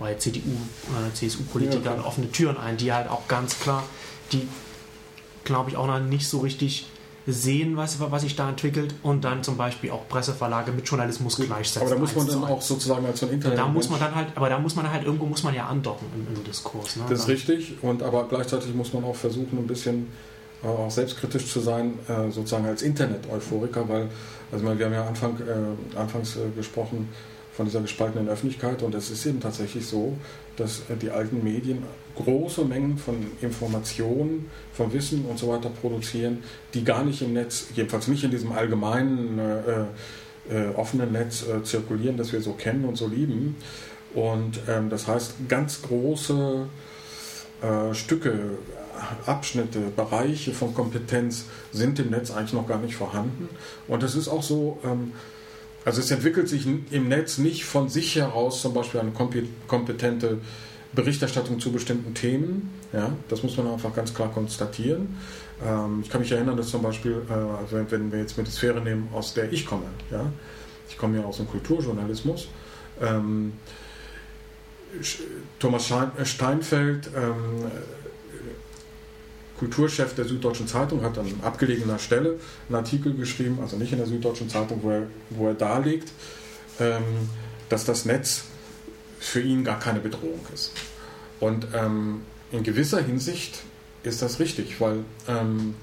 bei CDU, äh, CSU-Politikern ja, offene Türen ein, die halt auch ganz klar die glaube ich, auch noch nicht so richtig sehen, was, was sich da entwickelt und dann zum Beispiel auch Presseverlage mit Journalismus gleichsetzen. Aber da muss man dann auch sozusagen als so ein Internet. Da muss man dann halt, aber da muss man halt irgendwo muss man ja andocken im, im Diskurs. Ne? Das ist richtig, und aber gleichzeitig muss man auch versuchen, ein bisschen äh, auch selbstkritisch zu sein, äh, sozusagen als Internet-Euphoriker, weil, also wir haben ja Anfang, äh, anfangs äh, gesprochen von dieser gespaltenen Öffentlichkeit und es ist eben tatsächlich so, dass äh, die alten Medien große Mengen von Informationen, von Wissen und so weiter produzieren, die gar nicht im Netz, jedenfalls nicht in diesem allgemeinen äh, äh, offenen Netz äh, zirkulieren, das wir so kennen und so lieben. Und ähm, das heißt, ganz große äh, Stücke, Abschnitte, Bereiche von Kompetenz sind im Netz eigentlich noch gar nicht vorhanden. Und es ist auch so, ähm, also es entwickelt sich im Netz nicht von sich heraus zum Beispiel eine kompe- kompetente Berichterstattung zu bestimmten Themen. Ja, das muss man einfach ganz klar konstatieren. Ähm, ich kann mich erinnern, dass zum Beispiel, äh, wenn, wir jetzt mit der Sphäre nehmen, aus der ich komme, ja, ich komme ja aus dem Kulturjournalismus. Ähm, Thomas äh, Steinfeld, ähm, Kulturchef der Süddeutschen Zeitung, hat an abgelegener Stelle einen Artikel geschrieben, also nicht in der Süddeutschen Zeitung, wo er, wo er darlegt, ähm, dass das Netz für ihn gar keine Bedrohung ist. Und ähm, in gewisser Hinsicht ist das richtig, weil ähm,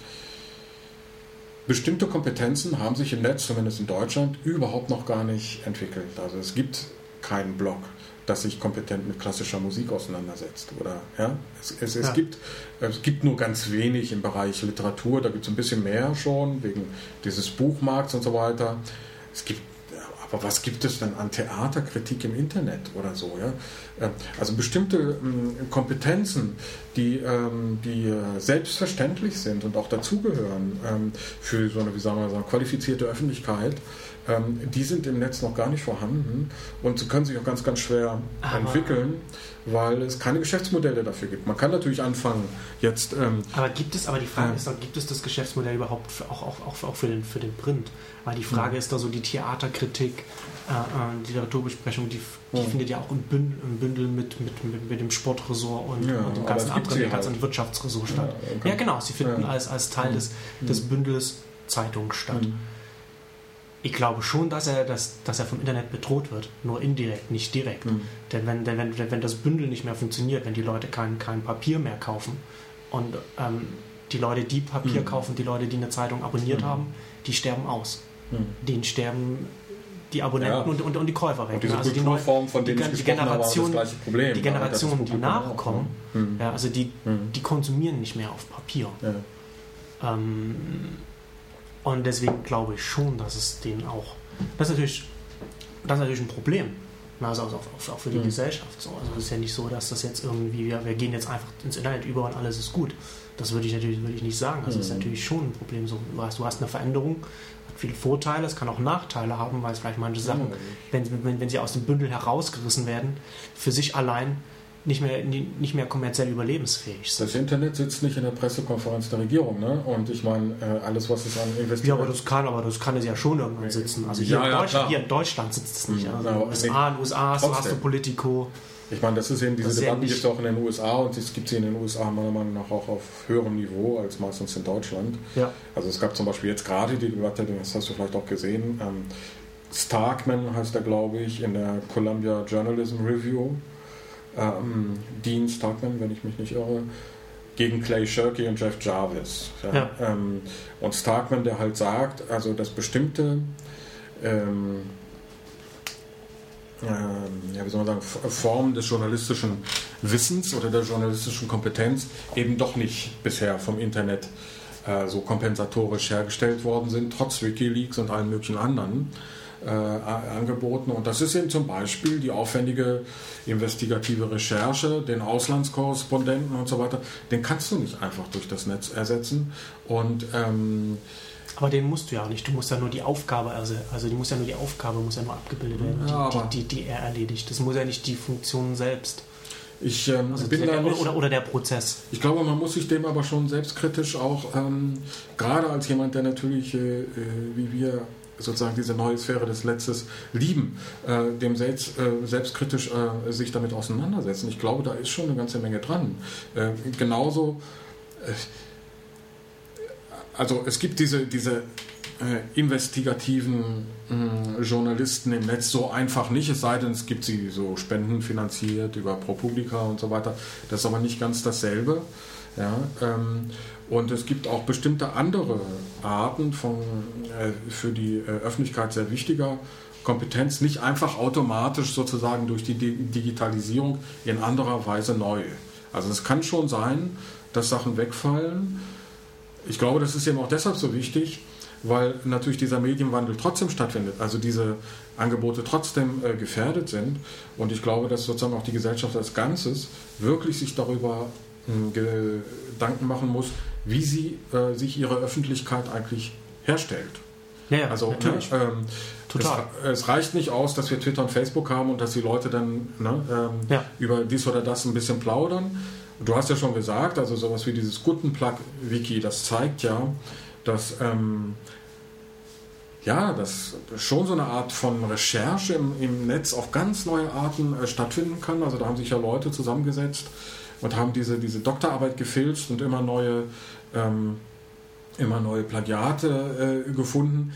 bestimmte Kompetenzen haben sich im Netz, zumindest in Deutschland, überhaupt noch gar nicht entwickelt. Also es gibt keinen Blog, das sich kompetent mit klassischer Musik auseinandersetzt. Oder, ja? es, es, es, Ja. gibt, es gibt nur ganz wenig im Bereich Literatur, da gibt es ein bisschen mehr schon, wegen dieses Buchmarkts und so weiter. Es gibt aber was gibt es denn an Theaterkritik im Internet oder so? Ja? Ähm, Also bestimmte ähm, Kompetenzen, die, ähm, die äh, selbstverständlich sind und auch dazugehören für so eine, wie sagen wir sagen, qualifizierte Öffentlichkeit, ähm, die sind im Netz noch gar nicht vorhanden und sie können sich auch ganz, ganz schwer Aber- entwickeln, weil es keine Geschäftsmodelle dafür gibt. Man kann natürlich anfangen, jetzt ähm, Aber gibt es, aber die Frage Ja. ist doch, gibt es das Geschäftsmodell überhaupt für, auch, auch, auch, auch für, den, für den Print? Weil die Frage Ja. ist doch so, die Theaterkritik, äh, äh, die Literaturbesprechung, die, die Ja. findet ja auch im Bündel, im Bündel mit, mit, mit, mit dem Sportressort und, Ja, und dem ganzen anderen dem ganzen halt. Wirtschaftsressort statt. Ja, Ja, genau, sie finden als, als Teil Mhm. des, des Mhm. Bündels Zeitung statt. Ich glaube schon, dass er, dass, dass er vom Internet bedroht wird, nur indirekt, nicht direkt. Mhm. Denn wenn, denn wenn, wenn das Bündel nicht mehr funktioniert, wenn die Leute kein, kein Papier mehr kaufen und ähm, die Leute, die Papier Mhm. kaufen, die Leute, die eine Zeitung abonniert Mhm. haben, die sterben aus. Mhm. Denen sterben die Abonnenten Ja. und, und, und die Käufer weg. Und diese ne? Also die, neue, Kulturform, von die denen Gen- ich die gesprochen habe, das Generation- gleiche Problem. die Generationen, die nachkommen? Mhm. ja, also die, Mhm. die konsumieren nicht mehr auf Papier. Ähm, und deswegen glaube ich schon, dass es denen auch. Das ist natürlich, das ist natürlich ein Problem. Na, Also auch, auch, auch für die Mhm. Gesellschaft. So. Also es ist ja nicht so, dass das jetzt irgendwie, wir, wir gehen jetzt einfach ins Internet über und alles ist gut. Das würde ich natürlich würde ich nicht sagen. Also es ist Mhm. natürlich schon ein Problem. So, du, hast, du hast eine Veränderung, hat viele Vorteile, es kann auch Nachteile haben, weil es vielleicht manche Sachen, wenn, wenn, wenn sie aus dem Bündel herausgerissen werden, für sich allein nicht mehr, nicht mehr kommerziell überlebensfähig sind. Das Internet sitzt nicht in der Pressekonferenz der Regierung, ne? Und ich meine, äh, alles, was es an Ja, Investitionen aber das kann, aber das kann es ja schon irgendwann sitzen. Also hier, Ja, in, ja, Deutschland, hier in Deutschland sitzt es nicht. Mhm. Also Ja, in aber den USA, in den USA du, hast du trotzdem. Politico. Ich meine, das ist eben, diese ja Debatten gibt es auch in den USA und es gibt sie in den USA meiner Meinung nach auch auf höherem Niveau als meistens in Deutschland. Ja. Also es gab zum Beispiel jetzt gerade die Debatte, das hast du vielleicht auch gesehen, ähm, Starkman heißt er, glaube ich, in der Columbia Journalism Review. Ähm, Dean Starkman, wenn ich mich nicht irre, gegen Clay Shirky und Jeff Jarvis. Ja. Ja. Ähm, und Starkman, der halt sagt, also dass bestimmte ähm, ähm, ja, wie soll man sagen, Formen des journalistischen Wissens oder der journalistischen Kompetenz eben doch nicht bisher vom Internet äh, so kompensatorisch hergestellt worden sind, trotz Wikileaks und allen möglichen anderen äh, Angeboten. Und das ist eben zum Beispiel die aufwendige investigative Recherche, den Auslandskorrespondenten und so weiter. Den kannst du nicht einfach durch das Netz ersetzen. Und ähm, Aber den musst du ja auch nicht. Du musst ja nur die Aufgabe, also, also die muss ja nur die Aufgabe muss ja nur abgebildet werden, Ja, die, die, die, die er erledigt. Das muss ja nicht die Funktion selbst. ich ähm, Also bin der, da nicht... oder, oder der Prozess. Ich glaube, man muss sich dem aber schon selbstkritisch auch, ähm, gerade als jemand, der natürlich, äh, äh, wie wir sozusagen diese neue Sphäre des Netzes lieben, äh, dem selbst, äh, selbstkritisch äh, sich damit auseinandersetzen. Ich glaube, da ist schon eine ganze Menge dran. Äh, genauso, äh, also es gibt diese, diese äh, investigativen Journalisten im Netz so einfach nicht, es sei denn, es gibt sie so spendenfinanziert über ProPublica und so weiter. Das ist aber nicht ganz dasselbe. Ja, ähm, und es gibt auch bestimmte andere Arten von äh, für die äh, Öffentlichkeit sehr wichtiger Kompetenz, nicht einfach automatisch sozusagen durch die Digitalisierung in anderer Weise neu. Also es kann schon sein, dass Sachen wegfallen. Ich glaube, das ist eben auch deshalb so wichtig, weil natürlich dieser Medienwandel trotzdem stattfindet, also diese Angebote trotzdem äh, gefährdet sind. Und ich glaube, dass sozusagen auch die Gesellschaft als Ganzes wirklich sich darüber Gedanken machen muss, wie sie äh, sich ihre Öffentlichkeit eigentlich herstellt. Ja, ja also natürlich. Ne, ähm, Total. Es, es, reicht nicht aus, dass wir Twitter und Facebook haben und dass die Leute dann ne, ähm, ja. über dies oder das ein bisschen plaudern. Du hast ja schon gesagt, also sowas wie dieses Gutenplug-Wiki, das zeigt ja, dass ähm, ja, dass schon so eine Art von Recherche im, im Netz auf ganz neue Arten äh, stattfinden kann. Also da haben sich ja Leute zusammengesetzt und haben diese, diese Doktorarbeit gefilzt und immer neue, ähm, immer neue Plagiate äh, gefunden.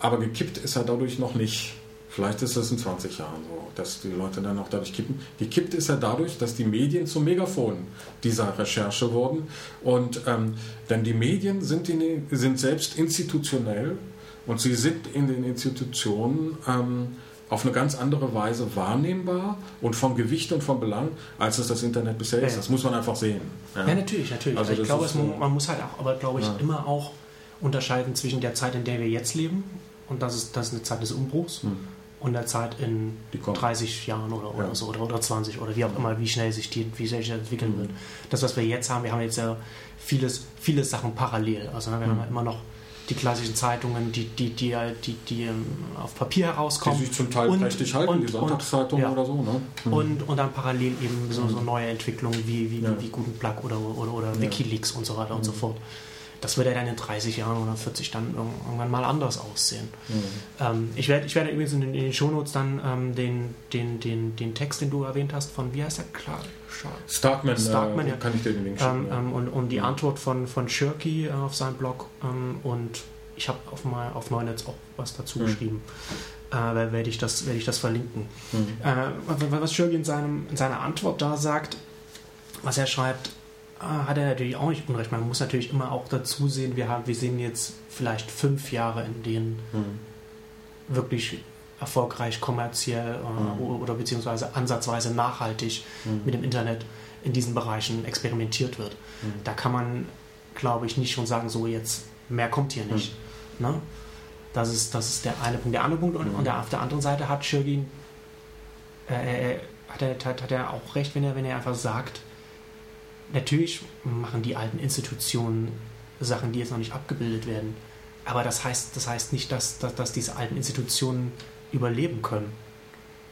Aber gekippt ist er dadurch noch nicht. Vielleicht ist es in 20 Jahren so, dass die Leute dann auch dadurch kippen. Gekippt ist er dadurch, dass die Medien zum Megafon dieser Recherche wurden. Und ähm, denn die Medien sind, die, sind selbst institutionell und sie sind in den Institutionen ähm, auf eine ganz andere Weise wahrnehmbar und vom Gewicht und vom Belang, als es das Internet bisher ist. Das muss man einfach sehen. Ja, ja natürlich, natürlich. Also ich glaube, es, man muss halt auch, aber glaube ich, ja. immer auch unterscheiden zwischen der Zeit, in der wir jetzt leben, und das ist, das ist eine Zeit des Umbruchs, hm. und der Zeit in 30 Jahren oder, oder so, oder, oder 20 oder wie auch immer, wie schnell sich die, wie schnell sich entwickeln hm. wird. Das, was wir jetzt haben, wir haben jetzt ja vieles, viele Sachen parallel. Also wir hm. haben ja immer noch die klassischen Zeitungen, die, die, die, die, die ähm, auf Papier herauskommen. Die sich zum Teil und, prächtig halten, und, die Sonntagszeitungen ja. oder so. Ne? Mhm. Und, und dann parallel eben so, so neue Entwicklungen wie, wie, ja. wie, wie Guten Plug oder, oder, oder Wikileaks und so weiter mhm. und so mhm. fort. Das wird ja dann in 30 Jahren oder 40 dann irgendwann mal anders aussehen. Mhm. Ähm, ich, werde, ich werde übrigens in den, in den Shownotes dann ähm, den, den, den, den Text, den du erwähnt hast, von, wie heißt der? Klar, Starkman, Starkman äh, ja. kann ich dir den Link schicken. Ähm, ja. Ähm, und, und die Antwort von, von Shirky äh, auf seinem Blog ähm, und ich habe auf, auf Neunetz auch was dazu mhm. geschrieben. Äh, werde ich, das, werde ich das verlinken. Mhm. Äh, was Shirky in, seinem, in seiner Antwort da sagt, was er schreibt, hat er natürlich auch nicht unrecht. Man muss natürlich immer auch dazu sehen, wir, haben, wir sehen jetzt vielleicht fünf Jahre, in denen mhm. wirklich erfolgreich kommerziell äh, mhm. oder beziehungsweise ansatzweise nachhaltig mhm. mit dem Internet in diesen Bereichen experimentiert wird. Mhm. Da kann man, glaube ich, nicht schon sagen, so jetzt mehr kommt hier nicht. Mhm. Ne? Das, ist, das ist der eine Punkt. Der andere Punkt, und, mhm. und der, auf der anderen Seite hat Schirgin äh, äh, hat, er, hat, hat er auch recht, wenn er, wenn er einfach sagt, natürlich machen die alten Institutionen Sachen, die jetzt noch nicht abgebildet werden. Aber das heißt, das heißt nicht, dass, dass, dass diese alten Institutionen überleben können.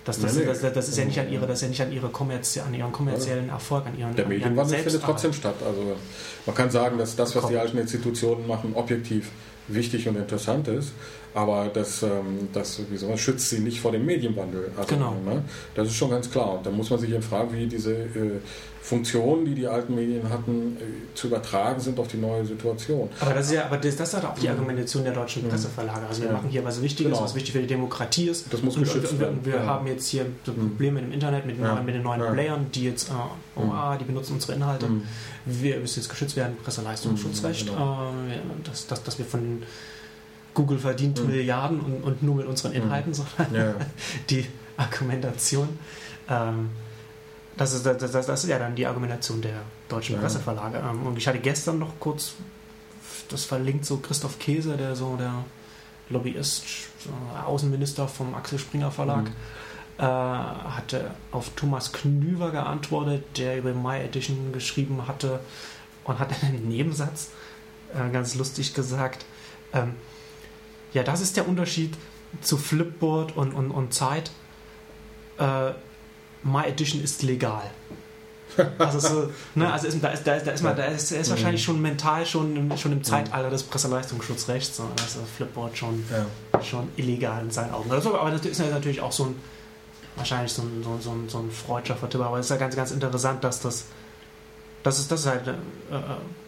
Das, das, das, das, das, ist ja nicht an ihre, das ist ja nicht an ihre kommerzie an ihren kommerziellen Erfolg, an ihren Der Medienwandel findet trotzdem statt. Also man kann sagen, dass das, was die alten Institutionen machen, objektiv wichtig und interessant ist, aber das, ähm, das wie soll man, schützt sie nicht vor dem Medienwandel. Also, genau. Ne? Das ist schon ganz klar. Und da muss man sich eben fragen, wie diese äh, Funktionen, die die alten Medien hatten, äh, zu übertragen sind auf die neue Situation. Aber das ist ja, aber das, das ist auch die Argumentation der deutschen mhm. Presseverlage. Also wir ja. machen hier was Wichtiges, genau. was wichtig für die Demokratie ist. Das muss geschützt und, werden. Wir, wir ja. haben jetzt hier so mhm. Probleme mit dem Internet, mit den, ja. neuen, mit den neuen Playern, die jetzt, äh, mhm. ah, die benutzen unsere Inhalte. Wir müssen jetzt geschützt werden, Presseleistungsschutzrecht, genau. äh, dass, dass, dass wir von Google verdient mhm. Milliarden und, und, nur mit unseren mhm. Inhalten, mhm. sondern ja. die Argumentation. Ähm, das, ist, das, das, das, ist ja dann die Argumentation der deutschen ja. Presseverlage. Ähm, und ich hatte gestern noch kurz, das verlinkt so Christoph Käse, der so der Lobbyist, äh, Außenminister vom Axel Springer Verlag, mhm. äh, hatte auf Thomas Knüver geantwortet, der über My Edition geschrieben hatte und hat einen Nebensatz äh, ganz lustig gesagt. Ähm, ja, das ist der Unterschied zu Flipboard und, und, und Zeit. Äh, My Edition ist legal. Also, so, ne, also ist, da, ist, da, ist, da ist man, da ist, er ist wahrscheinlich schon mental schon, schon im. Zeitalter des Presseleistungsschutzrechts. So, da ist das Flipboard schon, ja. schon illegal in seinen Augen. Also, aber das ist natürlich auch so ein, wahrscheinlich so ein, so, so, so ein freudscher Vertipper. Aber es ist ja ganz, ganz interessant, dass das, das ist, das ist halt, äh, äh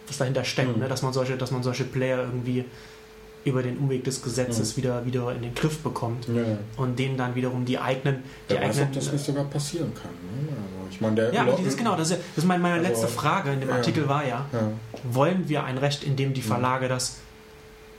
was dahinter steckt, Mhm. ne? dass man solche, dass man solche Player irgendwie über den Umweg des Gesetzes Mhm. wieder, wieder in den Griff bekommt Ja, und denen dann wiederum die eigenen, die Wer weiß, eigenen ob das nicht sogar passieren kann. Ne? Also ich meine, der ja, aber Lo- dieses, genau, das ist, das ist meine, meine letzte Frage in dem ja. Artikel war ja, Ja. wollen wir ein Recht, in dem die Mhm. Verlage das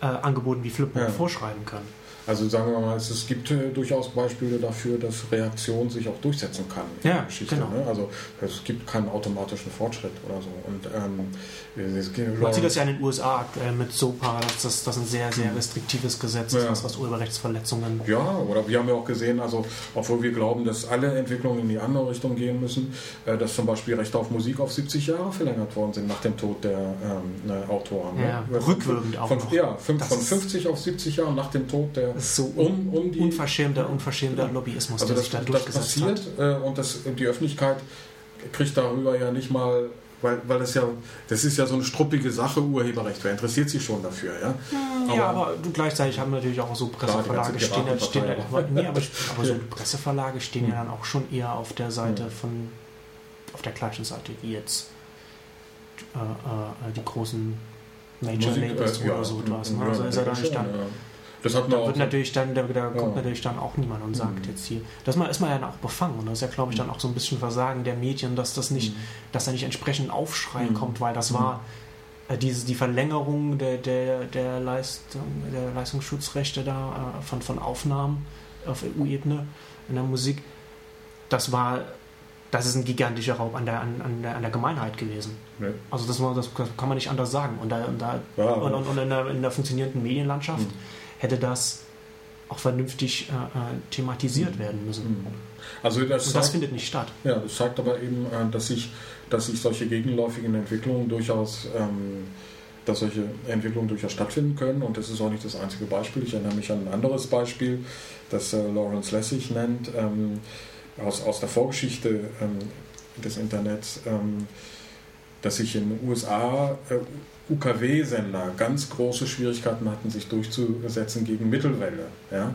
äh, angeboten wie Flipbook Ja. vorschreiben können? Also sagen wir mal, es, es gibt äh, durchaus Beispiele dafür, dass Reaktion sich auch durchsetzen kann in Ja, der Geschichte. genau. Ne? Also es gibt keinen automatischen Fortschritt oder so. Und ähm, Man sieht das ja in den USA aktuell mit SOPA, dass das, das ein sehr, sehr Mhm. restriktives Gesetz ist, Ja. was, was Urheberrechtsverletzungen Ja, oder wir haben ja auch gesehen, also obwohl wir glauben, dass alle Entwicklungen in die andere Richtung gehen müssen, äh, dass zum Beispiel Rechte auf Musik auf 70 Jahre verlängert worden sind nach dem Tod der ähm, ne, Autoren. ne? Ja, Über- rückwirkend auch von, noch. Ja, fünf, von ist- 50 auf 70 Jahre nach dem Tod der ist so um, um die unverschämter, unverschämter Ja. Lobbyismus, Also der das, sich da das durchgesetzt passiert hat. äh, und das, die Öffentlichkeit kriegt darüber ja nicht mal, weil, weil das ja, das ist ja so eine struppige Sache, Urheberrecht. Wer interessiert sich schon dafür, ja? ja, aber du, gleichzeitig haben natürlich auch so Presseverlage stehen, ja- stehen ja, aber, nee, aber, aber so Ja. Presseverlage stehen ja Hm. dann auch schon eher auf der Seite Hm. von auf der gleichen Seite wie jetzt äh, äh, die großen Major Labels äh, oder ja, so etwas. Ne? ja, Also ist er ja, dann nicht dann ja. Das hat man Da, wird natürlich dann, da, da kommt Ja. natürlich dann auch niemand und sagt Mhm. jetzt hier. Das mal- ist man ja dann auch befangen. Und das ist ja, glaube ich, dann auch so ein bisschen Versagen der Medien, dass das nicht, Mhm. dass da nicht entsprechend Aufschrei Mhm. kommt, weil das Mhm. war äh, diese, die Verlängerung der, der, der, Leistung, der Leistungsschutzrechte da äh, von, von Aufnahmen auf EU-Ebene in der Musik, das war das ist ein gigantischer Raub an der, an, an der, an der Gemeinheit gewesen. Nee. Also das, das kann man nicht anders sagen. Und, da, und, da, Ja, und, und, und in, der, in der funktionierenden Medienlandschaft Mhm. Hätte das auch vernünftig äh, äh, thematisiert Mhm. werden müssen. Mhm. Also das, Und das zeigt, findet nicht statt. ja, das zeigt aber eben, äh, dass sich, dass sich solche gegenläufigen Entwicklungen durchaus, ähm, dass solche Entwicklungen durchaus stattfinden können. Und das ist auch nicht das einzige Beispiel. Ich erinnere mich an ein anderes Beispiel, das äh, Lawrence Lessig nennt, ähm, aus, aus der Vorgeschichte ähm, des Internets, ähm, dass sich in den USA äh, UKW-Sender ganz große Schwierigkeiten hatten, sich durchzusetzen gegen Mittelwelle. Ja?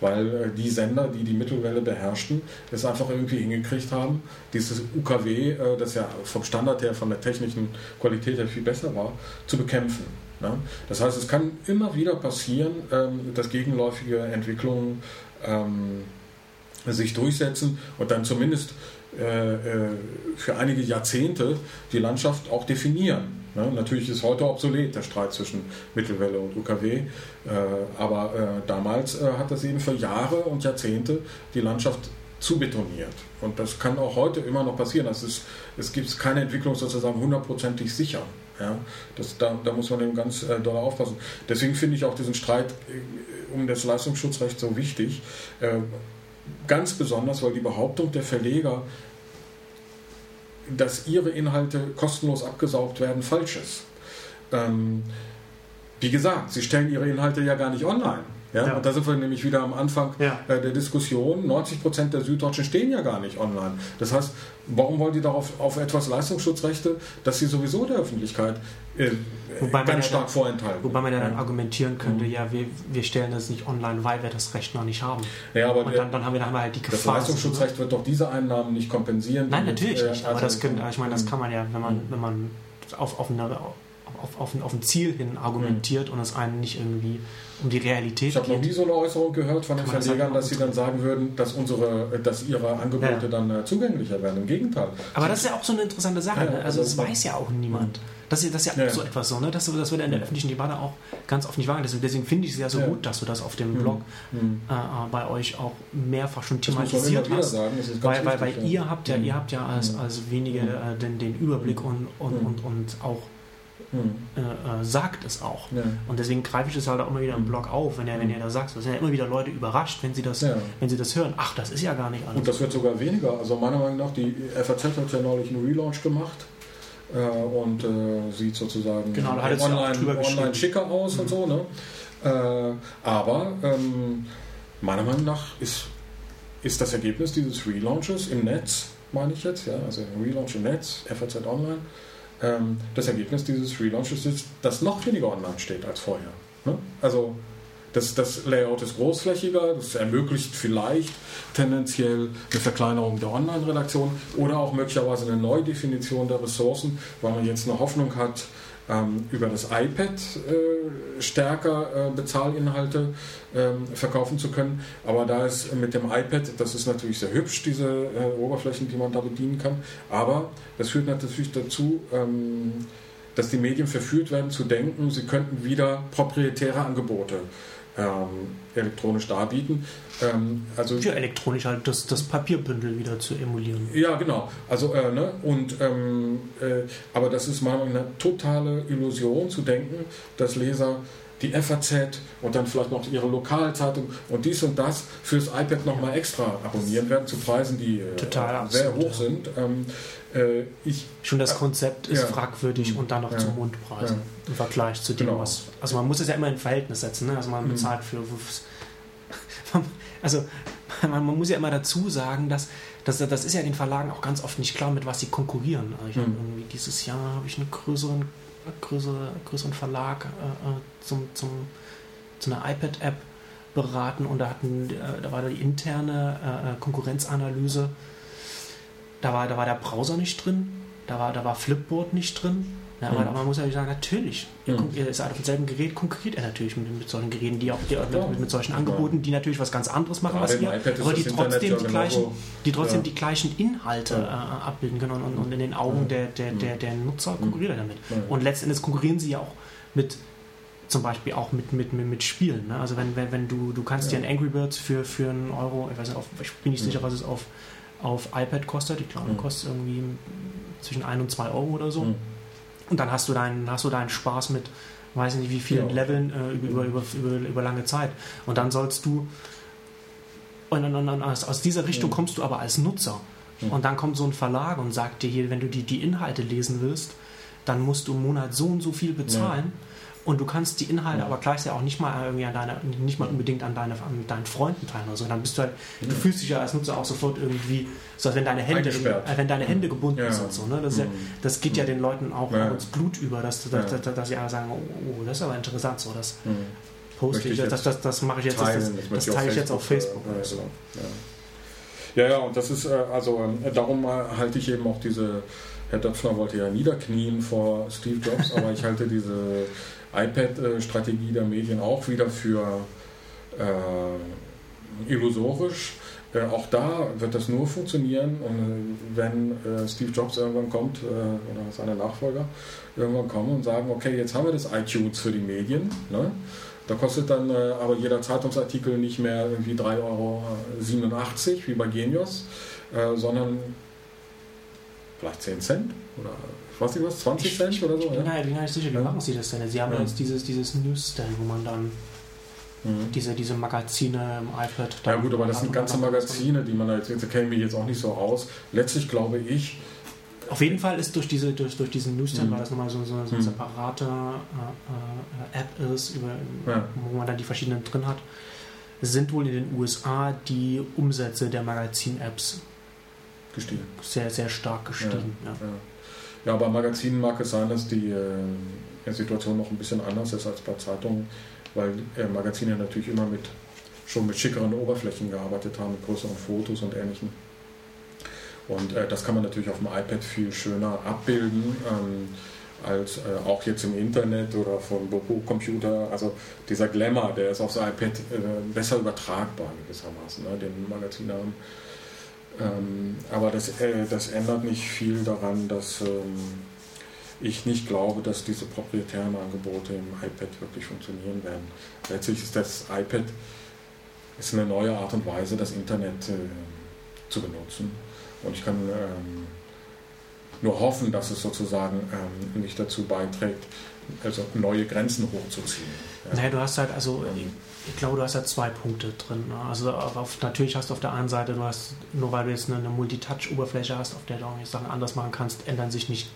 Weil äh, die Sender, die die Mittelwelle beherrschten, es einfach irgendwie hingekriegt haben, dieses UKW, äh, das ja vom Standard her, von der technischen Qualität her viel besser war, zu bekämpfen. Ja? Das heißt, es kann immer wieder passieren, ähm, dass gegenläufige Entwicklungen ähm, sich durchsetzen und dann zumindest für einige Jahrzehnte die Landschaft auch definieren. Ne? Natürlich ist heute obsolet der Streit zwischen Mittelwelle und UKW, äh, aber äh, damals äh, hat das eben für Jahre und Jahrzehnte die Landschaft zubetoniert. Und das kann auch heute immer noch passieren. Das ist, es gibt keine Entwicklung sozusagen hundertprozentig sicher. Ja? Das, da, da muss man eben ganz äh, doll aufpassen. Deswegen finde ich auch diesen Streit äh, um das Leistungsschutzrecht so wichtig. Äh, ganz besonders, weil die Behauptung der Verleger, dass ihre Inhalte kostenlos abgesaugt werden, falsch ist. Ähm, wie gesagt, sie stellen ihre Inhalte ja gar nicht online. Ja? Ja. Und da sind wir nämlich wieder am Anfang Ja. äh, der Diskussion. 90% der Süddeutschen stehen ja gar nicht online. Das heißt, warum wollen die darauf auf etwas Leistungsschutzrechte, dass sie sowieso der Öffentlichkeit äh, Wobei ganz ja stark dann- vorenthalten? Wobei man ja dann argumentieren könnte, Mhm. ja, wir, wir stellen das nicht online, weil wir das Recht noch nicht haben. ja, aber Und dann, dann, haben, wir, dann halt die das Gefahr. Leistungsschutzrecht wird doch diese Einnahmen nicht kompensieren. Nein, natürlich äh, nicht. Aber also- das können, ich meine, das kann man ja, wenn man, Mhm. wenn man auf, auf, eine, auf, auf, ein, auf ein Ziel hin argumentiert und es einen nicht irgendwie um die Realität Ich habe noch nie so eine Äußerung gehört von den Kann Verlegern, dass sie dann sagen würden, dass unsere, dass ihre Angebote Ja. dann äh, zugänglicher werden. Im Gegenteil. Aber das ist ja auch so eine interessante Sache. Ja, ne? Also, das weiß ja auch niemand. Das ist, das ist ja, Ja. auch so etwas so, ne? Das, das wird in der Mhm. öffentlichen Debatte auch ganz oft nicht wahrgenommen. Deswegen, deswegen finde ich es ja so Ja. gut, dass du das auf dem Mhm. Blog Hm. äh, äh, bei euch auch mehrfach schon thematisiert hast. sagen. Weil, ihr habt ja, Mhm. ihr habt ja als, Mhm. als wenige Mhm. äh, den, den Überblick und, und, Mhm. und, und auch Äh, äh, sagt es auch. Ja. Und deswegen greife ich es halt auch immer wieder im Mhm. Blog auf, wenn ihr, wenn ihr da sagt. Es sind ja immer wieder Leute überrascht, wenn sie das, Ja. wenn sie das hören. Ach, das ist ja gar nicht alles. Und das wird sogar weniger. Also meiner Meinung nach, die FAZ hat ja neulich einen Relaunch gemacht äh, und äh, sieht sozusagen Genau, online, online schicker aus und Mhm. so. Ne? Äh, aber ähm, meiner Meinung nach ist, ist das Ergebnis dieses Relaunches im Netz, meine ich jetzt, ja, also Relaunch im Netz, FAZ Online, ähm, das Ergebnis dieses Relaunches ist, dass noch weniger online steht als vorher. Ne? Also das, das Layout ist großflächiger, das ermöglicht vielleicht tendenziell eine Verkleinerung der Online-Redaktion oder auch möglicherweise eine Neudefinition der Ressourcen, weil man jetzt eine Hoffnung hat, über das iPad äh, stärker äh, Bezahlinhalte ähm, verkaufen zu können. Aber da ist mit dem iPad, das ist natürlich sehr hübsch, diese äh, Oberflächen, die man da bedienen kann. Aber das führt natürlich dazu, ähm, dass die Medien verführt werden zu denken, sie könnten wieder proprietäre Angebote ähm, elektronisch darbieten. Ähm, also ja, elektronisch halt das, das Papierbündel wieder zu emulieren. Ja, genau. Also, äh, ne? und, ähm, äh, aber das ist mal eine totale Illusion zu denken, dass Leser die FAZ und dann vielleicht noch ihre Lokalzeitung und dies und das fürs iPad nochmal extra abonnieren werden zu Preisen, die äh, Total sehr hoch sind. Ähm, äh, ich, Schon das Konzept ist ja, fragwürdig und dann noch ja, zu Mundpreisen ja. im Vergleich zu dem, genau. was. Also man muss es ja immer in Verhältnis setzen. Ne? Also man mhm. bezahlt für. Also man, man, muss ja immer dazu sagen, dass, dass das ist ja den Verlagen auch ganz oft nicht klar, mit was sie konkurrieren. Also ich mhm. irgendwie dieses Jahr habe ich einen größeren, größere, größeren Verlag äh, äh, zum, zum, zu einer iPad-App beraten und da hatten, äh, da war die interne äh, äh Konkurrenzanalyse da war, da war der Browser nicht drin, da war, da war Flipboard nicht drin. Ja, aber mhm. man muss ja sagen, natürlich, mhm. ihr seid auf demselben Gerät, konkurriert er natürlich mit, mit solchen Geräten, die auch die, mit, mit, solchen Angeboten, die natürlich was ganz anderes machen als ihr, aber die trotzdem, die, gleichen, die trotzdem ja. die gleichen Inhalte ja. äh, abbilden können und, und, in den Augen der, der, der, der Nutzer konkurriert er damit. Und letztendlich konkurrieren sie ja auch mit zum Beispiel auch mit, mit, mit, mit Spielen. Ne? Also wenn, wenn, wenn du, du kannst dir ein Angry Birds für, für einen Euro, ich weiß nicht, auf, ich bin nicht sicher, was es auf auf iPad kostet. Ich glaube, kostet irgendwie zwischen 1 und 2 Euro oder so. Und dann hast du deinen, hast du deinen Spaß mit, weiß nicht wie vielen ja. Leveln äh, über, über, über, über, lange Zeit. Und dann sollst du, und, und, und aus, aus, dieser Richtung mhm. kommst du aber als Nutzer. Mhm. Und dann kommt so ein Verlag und sagt dir hier, wenn du die, die Inhalte lesen willst, dann musst du im Monat so und so viel bezahlen. Und du kannst die Inhalte ja. aber gleichzeitig auch nicht mal irgendwie an deine, nicht mal unbedingt an, deine, an deinen Freunden teilen oder so. Dann bist du halt, ja. du fühlst dich ja als Nutzer auch sofort irgendwie, so als wenn deine Hände, äh, wenn deine Hände gebunden ja. sind. So, ne? das, mhm. das geht ja den Leuten auch ins Blut über, dass, dass, dass, dass, sie alle sagen, oh, das ist aber interessant, so das mhm. poste ich, das, das, das mache ich jetzt, teilen, das, das, teile ich jetzt auf Facebook. Ja, so. ja, ja, und das ist, äh, also ähm, darum halte ich eben auch diese Herr Döpfner wollte ja niederknien vor Steve Jobs, aber ich halte diese iPad-Strategie der Medien auch wieder für äh, illusorisch. Äh, auch da wird das nur funktionieren, und, äh, wenn äh, Steve Jobs irgendwann kommt äh, oder seine Nachfolger irgendwann kommen und sagen, okay, jetzt haben wir das iTunes für die Medien. Ne? Da kostet dann äh, aber jeder Zeitungsartikel nicht mehr irgendwie 3,87 Euro wie bei Genius, sondern vielleicht 10 Cent oder ich weiß nicht was, 20 ich, Cent oder so? Ich bin ja? nicht sicher, wie machen sie das denn? Sie haben ja. jetzt dieses, dieses Newsstand, wo man dann mhm. diese, diese Magazine im iPad. Ja gut, aber das sind ganze Magazine, die man da jetzt, da kennen wir jetzt auch nicht so aus. Letztlich glaube ich, auf jeden Fall ist durch, diese, durch, durch diesen Newsstand, mhm. weil das nochmal so, so, so eine mhm. separate äh, äh, App ist, über, ja. wo man dann die verschiedenen drin hat, sind wohl in den USA die Umsätze der Magazin-Apps gestiegen. Sehr, sehr stark gestiegen. Ja, ja. ja bei Magazinen mag es sein, dass die äh, Situation noch ein bisschen anders ist als bei Zeitungen, weil äh, Magazine natürlich immer mit schon mit schickeren Oberflächen gearbeitet haben, mit größeren Fotos und ähnlichem. Und äh, das kann man natürlich auf dem iPad viel schöner abbilden. Ähm, als äh, auch jetzt im Internet oder vom Computer. Also dieser Glamour, der ist aufs iPad äh, besser übertragbar gewissermaßen, ne, den Magazine haben. Ähm, aber das, äh, das ändert nicht viel daran, dass ähm, ich nicht glaube, dass diese proprietären Angebote im iPad wirklich funktionieren werden. Letztlich ist das iPad ist eine neue Art und Weise, das Internet äh, zu benutzen. Und ich kann ähm, nur hoffen, dass es sozusagen ähm, nicht dazu beiträgt, also neue Grenzen hochzuziehen. Ja. Naja, du hast halt, also ähm, ich glaube, du hast ja zwei Punkte drin. Ne? Also auf, natürlich hast du auf der einen Seite, du hast, nur weil du jetzt eine, eine Multitouch-Oberfläche hast, auf der du auch Sachen anders machen kannst, ändern sich nicht,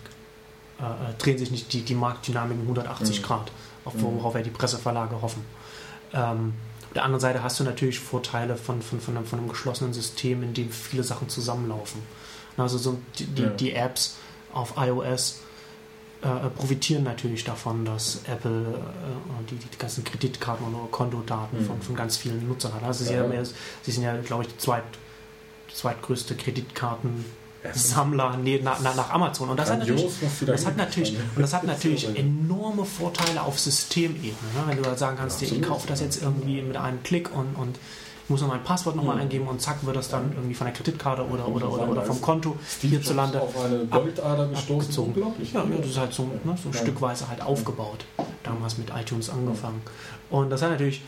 äh, äh drehen sich nicht die, die Marktdynamiken 180 mhm. Grad, auf, mhm. worauf ja die Presseverlage hoffen. Ähm, auf der anderen Seite hast du natürlich Vorteile von, von, von, einem, von einem geschlossenen System, in dem viele Sachen zusammenlaufen. Also so die, die, ja. die Apps auf iOS äh, profitieren natürlich davon, dass Apple äh, die, die ganzen Kreditkarten und Kontodaten mhm. von, von ganz vielen Nutzern hat. Also sie, ja. mehr, sie sind ja, glaube ich, die zweit, zweitgrößte Kreditkarten. Sammler nee, nach, nach, Amazon. Und das hat natürlich, das hat natürlich, und das hat natürlich enorme Vorteile auf Systemebene. Ne? Wenn du halt sagen kannst, ja, ich kaufe das jetzt irgendwie mit einem Klick und, und muss noch mein Passwort nochmal mhm. eingeben und zack wird das dann irgendwie von der Kreditkarte oder, oder, oder, oder vom Konto Steve hierzulande auf eine Goldader gestoßen. Abgezogen. Unglaublich. Ja, ja, das ist halt so, ne, so stückweise halt aufgebaut. Damals mit iTunes angefangen. Und das hat natürlich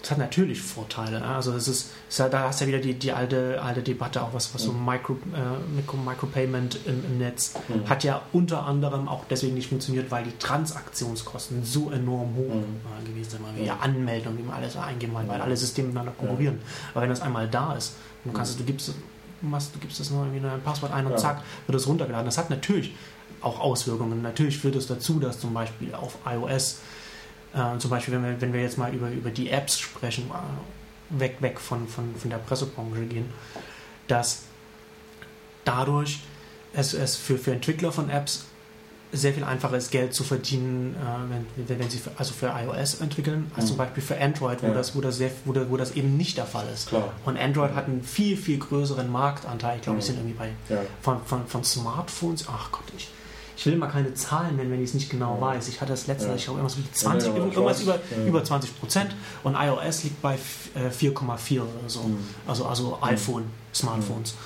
das hat natürlich Vorteile. Ne? Also es ist, ist halt, da hast du ja wieder die, die alte, alte Debatte, auch was, was so Micro, äh, Micropayment im, im Netz mhm. hat ja unter anderem auch deswegen nicht funktioniert, weil die Transaktionskosten so enorm hoch mhm. gewesen sind. Wie ja anmelden und wie man alles eingeben kann, weil alle Systeme miteinander konkurrieren. Aber wenn das einmal da ist, du kannst du gibst, machst, du gibst das nur irgendwie ein Passwort ein und ja. zack, wird es runtergeladen. Das hat natürlich auch Auswirkungen. Natürlich führt es dazu, dass zum Beispiel auf iOS äh, zum Beispiel, wenn wir, wenn wir jetzt mal über, über die Apps sprechen, äh, weg, weg von, von, von der Pressebranche gehen, dass dadurch es, es für, für Entwickler von Apps sehr viel einfacher ist, Geld zu verdienen, äh, wenn, wenn sie für, also für iOS entwickeln, als mhm. zum Beispiel für Android, wo, ja. das, wo, das sehr, wo, das, wo das eben nicht der Fall ist. Klar. Und Android hat einen viel, viel größeren Marktanteil. Ich glaube, mhm. wir sind irgendwie bei ja. von, von, von Smartphones, ach Gott, ich, ich will mal keine Zahlen nennen, wenn ich es nicht genau ja. weiß. Ich hatte das letzte, ja. ich glaube, irgendwas, 20, ja, irgendwas über, über 20 Prozent und iOS liegt bei 4,4 äh, oder so. Mhm. Also, also mhm. iPhone, Smartphones. Mhm.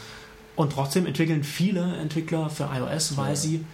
Und trotzdem entwickeln viele Entwickler für iOS, weil sie,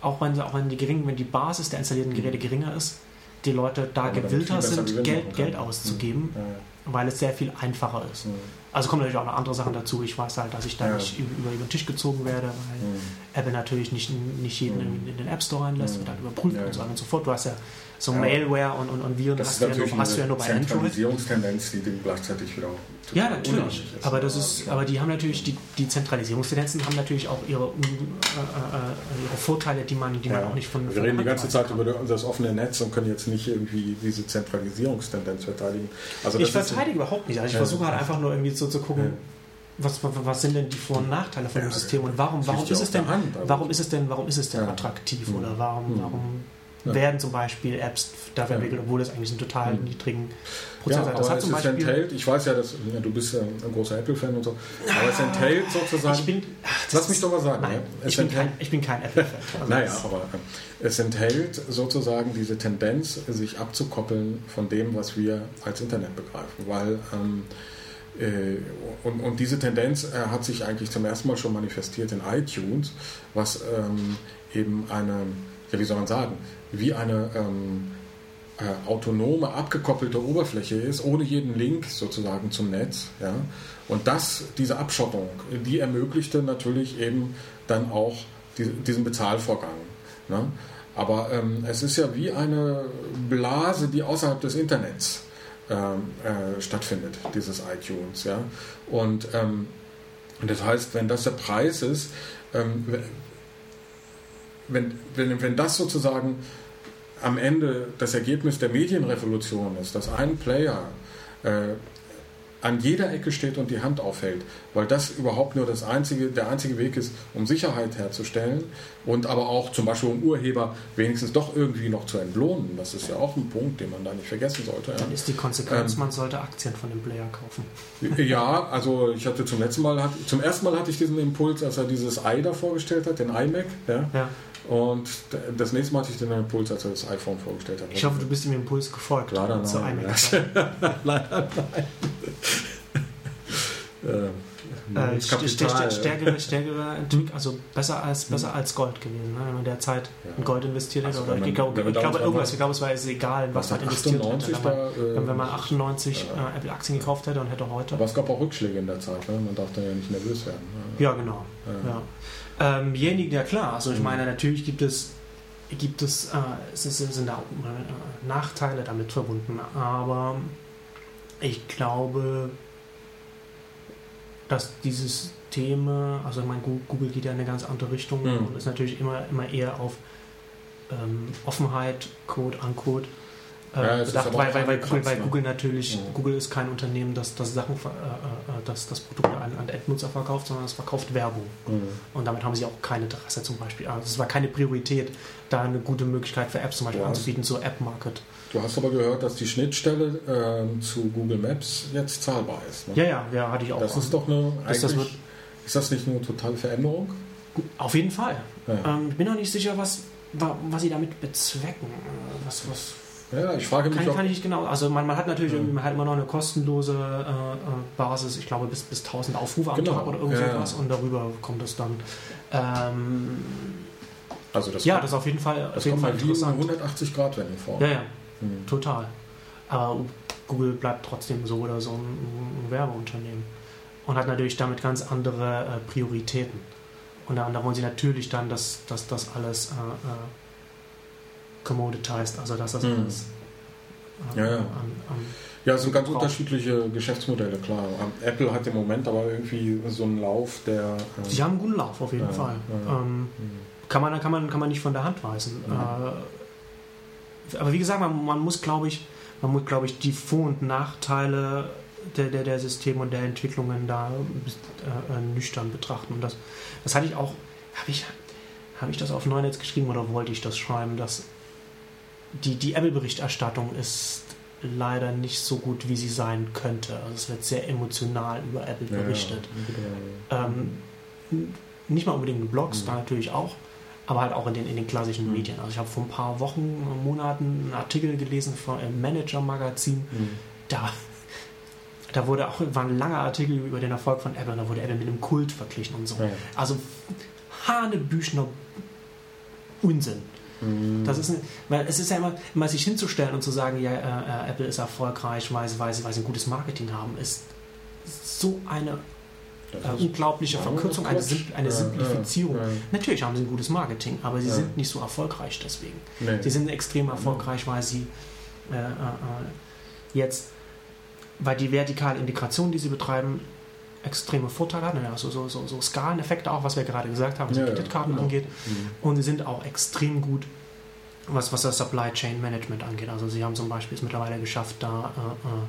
auch wenn, auch wenn, die gering, wenn die Basis der installierten Geräte mhm. geringer ist, die Leute da gewillter sind, Geld, Geld auszugeben, mhm. weil es sehr viel einfacher ist. Mhm. Also kommen natürlich auch noch andere Sachen dazu. Ich weiß halt, dass ich da ja. nicht über, über, den Tisch gezogen werde, weil mhm. Apple natürlich nicht, nicht jeden mhm. in den App Store reinlässt, wird halt überprüft ja. und so weiter und so fort. Du hast ja so ja. Malware und, und, und Viren das hast, du ja nur, hast du ja nur bei Android. Zentralisierungstendenz, die dem gleichzeitig wieder Ja, natürlich. Aber, das ist, aber die haben natürlich, die, die Zentralisierungstendenzen haben natürlich auch ihre, äh, äh, ihre Vorteile, die man, die man auch nicht von. Wir von reden die ganze Zeit kann. über das offene Netz und können jetzt nicht irgendwie diese Zentralisierungstendenz verteidigen. Also ich verteidige überhaupt nicht. Also ich versuche halt einfach nur irgendwie so zu gucken. Was, was, sind denn die Vor- und Nachteile von dem System und warum, warum ist es denn, warum ist es denn, warum ist es denn attraktiv oder warum, mhm. warum ja. werden zum Beispiel Apps dafür entwickelt, obwohl es eigentlich einen total mhm. niedrigen Prozess hat. Das hat zum Beispiel enthält, ich weiß ja, dass ja, du bist ja ein großer Apple-Fan und so, aber es enthält sozusagen. Ich bin, ach, Lass mich doch mal sagen. Nein, ja, ich, bin kein, ich, bin kein, Apple-Fan. Also naja, aber äh, es enthält sozusagen diese Tendenz, sich abzukoppeln von dem, was wir als Internet begreifen, weil ähm, äh, und, und, diese Tendenz äh, hat sich eigentlich zum ersten Mal schon manifestiert in iTunes, was ähm, eben eine, ja, wie soll man sagen, wie eine ähm, äh, autonome, abgekoppelte Oberfläche ist, ohne jeden Link sozusagen zum Netz. Ja? Und das, diese Abschottung, die ermöglichte natürlich eben dann auch die, diesen Bezahlvorgang. Ne? Aber ähm, es ist ja wie eine Blase, die außerhalb des Internets äh, stattfindet, dieses iTunes. Ja? Und ähm, das heißt, wenn das der Preis ist, ähm, wenn, wenn, wenn das sozusagen am Ende das Ergebnis der Medienrevolution ist, dass ein Player äh, an jeder Ecke steht und die Hand aufhält, weil das überhaupt nur das einzige, der einzige Weg ist, um Sicherheit herzustellen und aber auch zum Beispiel um Urheber wenigstens doch irgendwie noch zu entlohnen. Das ist ja auch ein Punkt, den man da nicht vergessen sollte. Dann ist die Konsequenz, ähm, man sollte Aktien von dem Player kaufen. Ja, also ich hatte zum letzten Mal, zum ersten Mal hatte ich diesen Impuls, als er dieses i da vorgestellt hat, den iMac. Ja. ja. Und das nächste Mal hatte ich den Impuls, als er das iPhone vorgestellt hat. Ich hoffe, du bist dem Impuls gefolgt. Leider nein. Zu Leider nein. äh, stärkere, stärkere, also besser als, besser hm. als Gold gewesen, ne? wenn man derzeit ja. in Gold investiert hätte. Also oder ich, glaube, ich glaube irgendwas, ich glaube, es war jetzt egal, was man investiert hätte. Wenn man, äh, wenn man 98 äh, Apple-Aktien gekauft hätte und hätte heute. Aber es gab auch Rückschläge in der Zeit, ne? man darf da ja nicht nervös werden. Ne? Ja, genau. Ja. Ähm, diejenigen, ja klar, also ich mhm. meine, natürlich gibt es gibt es, äh, es sind da auch äh, Nachteile damit verbunden, aber ich glaube, dass dieses Thema, also ich meine, Google geht ja in eine ganz andere Richtung mhm. und ist natürlich immer, immer eher auf ähm, Offenheit, Code, Uncode ja, bedacht, weil, weil, weil, Google, weil Google natürlich, ja. Google ist kein Unternehmen, das, das Sachen, äh, äh, das, das Produkte an, an Endnutzer verkauft, sondern es verkauft Werbung. Mhm. Und damit haben sie auch kein Interesse zum Beispiel. Also es war keine Priorität, da eine gute Möglichkeit für Apps zum Beispiel ja. anzubieten, so App Market. Du hast aber gehört, dass die Schnittstelle äh, zu Google Maps jetzt zahlbar ist. Ne? Ja, ja, ja, hatte ich auch. Das ist doch eine, das, wird, ist das nicht eine totale Veränderung? Auf jeden Fall. Ja. Ähm, ich bin noch nicht sicher, was, was sie damit bezwecken. Äh, was, was ja, ich frage mich. Kann, kann ich nicht genau. Also man, man hat natürlich ja. man hat immer noch eine kostenlose äh, äh Basis, ich glaube bis, bis 1000 Aufrufe am genau. Tag oder irgend sowas und darüber kommt es dann. Ähm, also das ja, kommt, das ist auf jeden Fall, auf jeden Fall interessant. 180 Grad Wendung vor. Ja, ja, hm. total. Aber Google bleibt trotzdem so oder so ein, ein Werbeunternehmen und hat natürlich damit ganz andere äh, Prioritäten. Und da, da, wollen sie natürlich dann, dass, dass das alles äh, äh, commoditized, also dass das hm. alles äh, ja, ja. An, an ja, es sind ganz unterschiedliche Geschäftsmodelle, klar. Apple hat im Moment aber irgendwie so einen Lauf, der. Äh, Sie haben einen guten Lauf, auf jeden ja, Fall. Ähm, mhm. kann, man, kann, man, kann man nicht von der Hand weisen. Mhm. Äh, aber wie gesagt, man, man muss, glaube ich, man muss, glaube ich, die Vor- und Nachteile der, der, der Systeme und der Entwicklungen da äh, äh, nüchtern betrachten. Und das, das hatte ich auch, habe ich, hab ich das auf Neunetz geschrieben oder wollte ich das schreiben, dass die, die Apple-Berichterstattung ist leider nicht so gut, wie sie sein könnte. Also es wird sehr emotional über Apple berichtet. Ja, ähm, nicht mal unbedingt in Blogs, mhm. da natürlich auch, aber halt auch in den, in den klassischen mhm. Medien. Also ich habe vor ein paar Wochen, Monaten einen Artikel gelesen von einem Manager-Magazin, mhm. da, da wurde auch, war ein langer Artikel über den Erfolg von Apple, da wurde Apple mit einem Kult verglichen und so. Ja. Also Hanebüchner Unsinn. Mhm. Das ist, weil es ist ja immer, immer sich hinzustellen und zu sagen, ja, äh, äh Apple ist erfolgreich, weil, weil, sie, weil sie ein gutes Marketing haben, ist so eine äh, unglaubliche Verkürzung, eine, Simpl eine Simplifizierung. Ja, ja, ja. Natürlich haben sie ein gutes Marketing, aber sie sind nicht so erfolgreich deswegen. Nee. Sie sind extrem erfolgreich, weil sie äh, äh, äh, jetzt, weil die vertikale Integration, die sie betreiben, extreme Vorteile hat, also so, so, so Skaleneffekte auch, was wir gerade gesagt haben, was ja, Kreditkarten ja. angeht. Mhm. Und sie sind auch extrem gut, was, was das Supply Chain Management angeht. Also sie haben zum Beispiel es mittlerweile geschafft, da äh, äh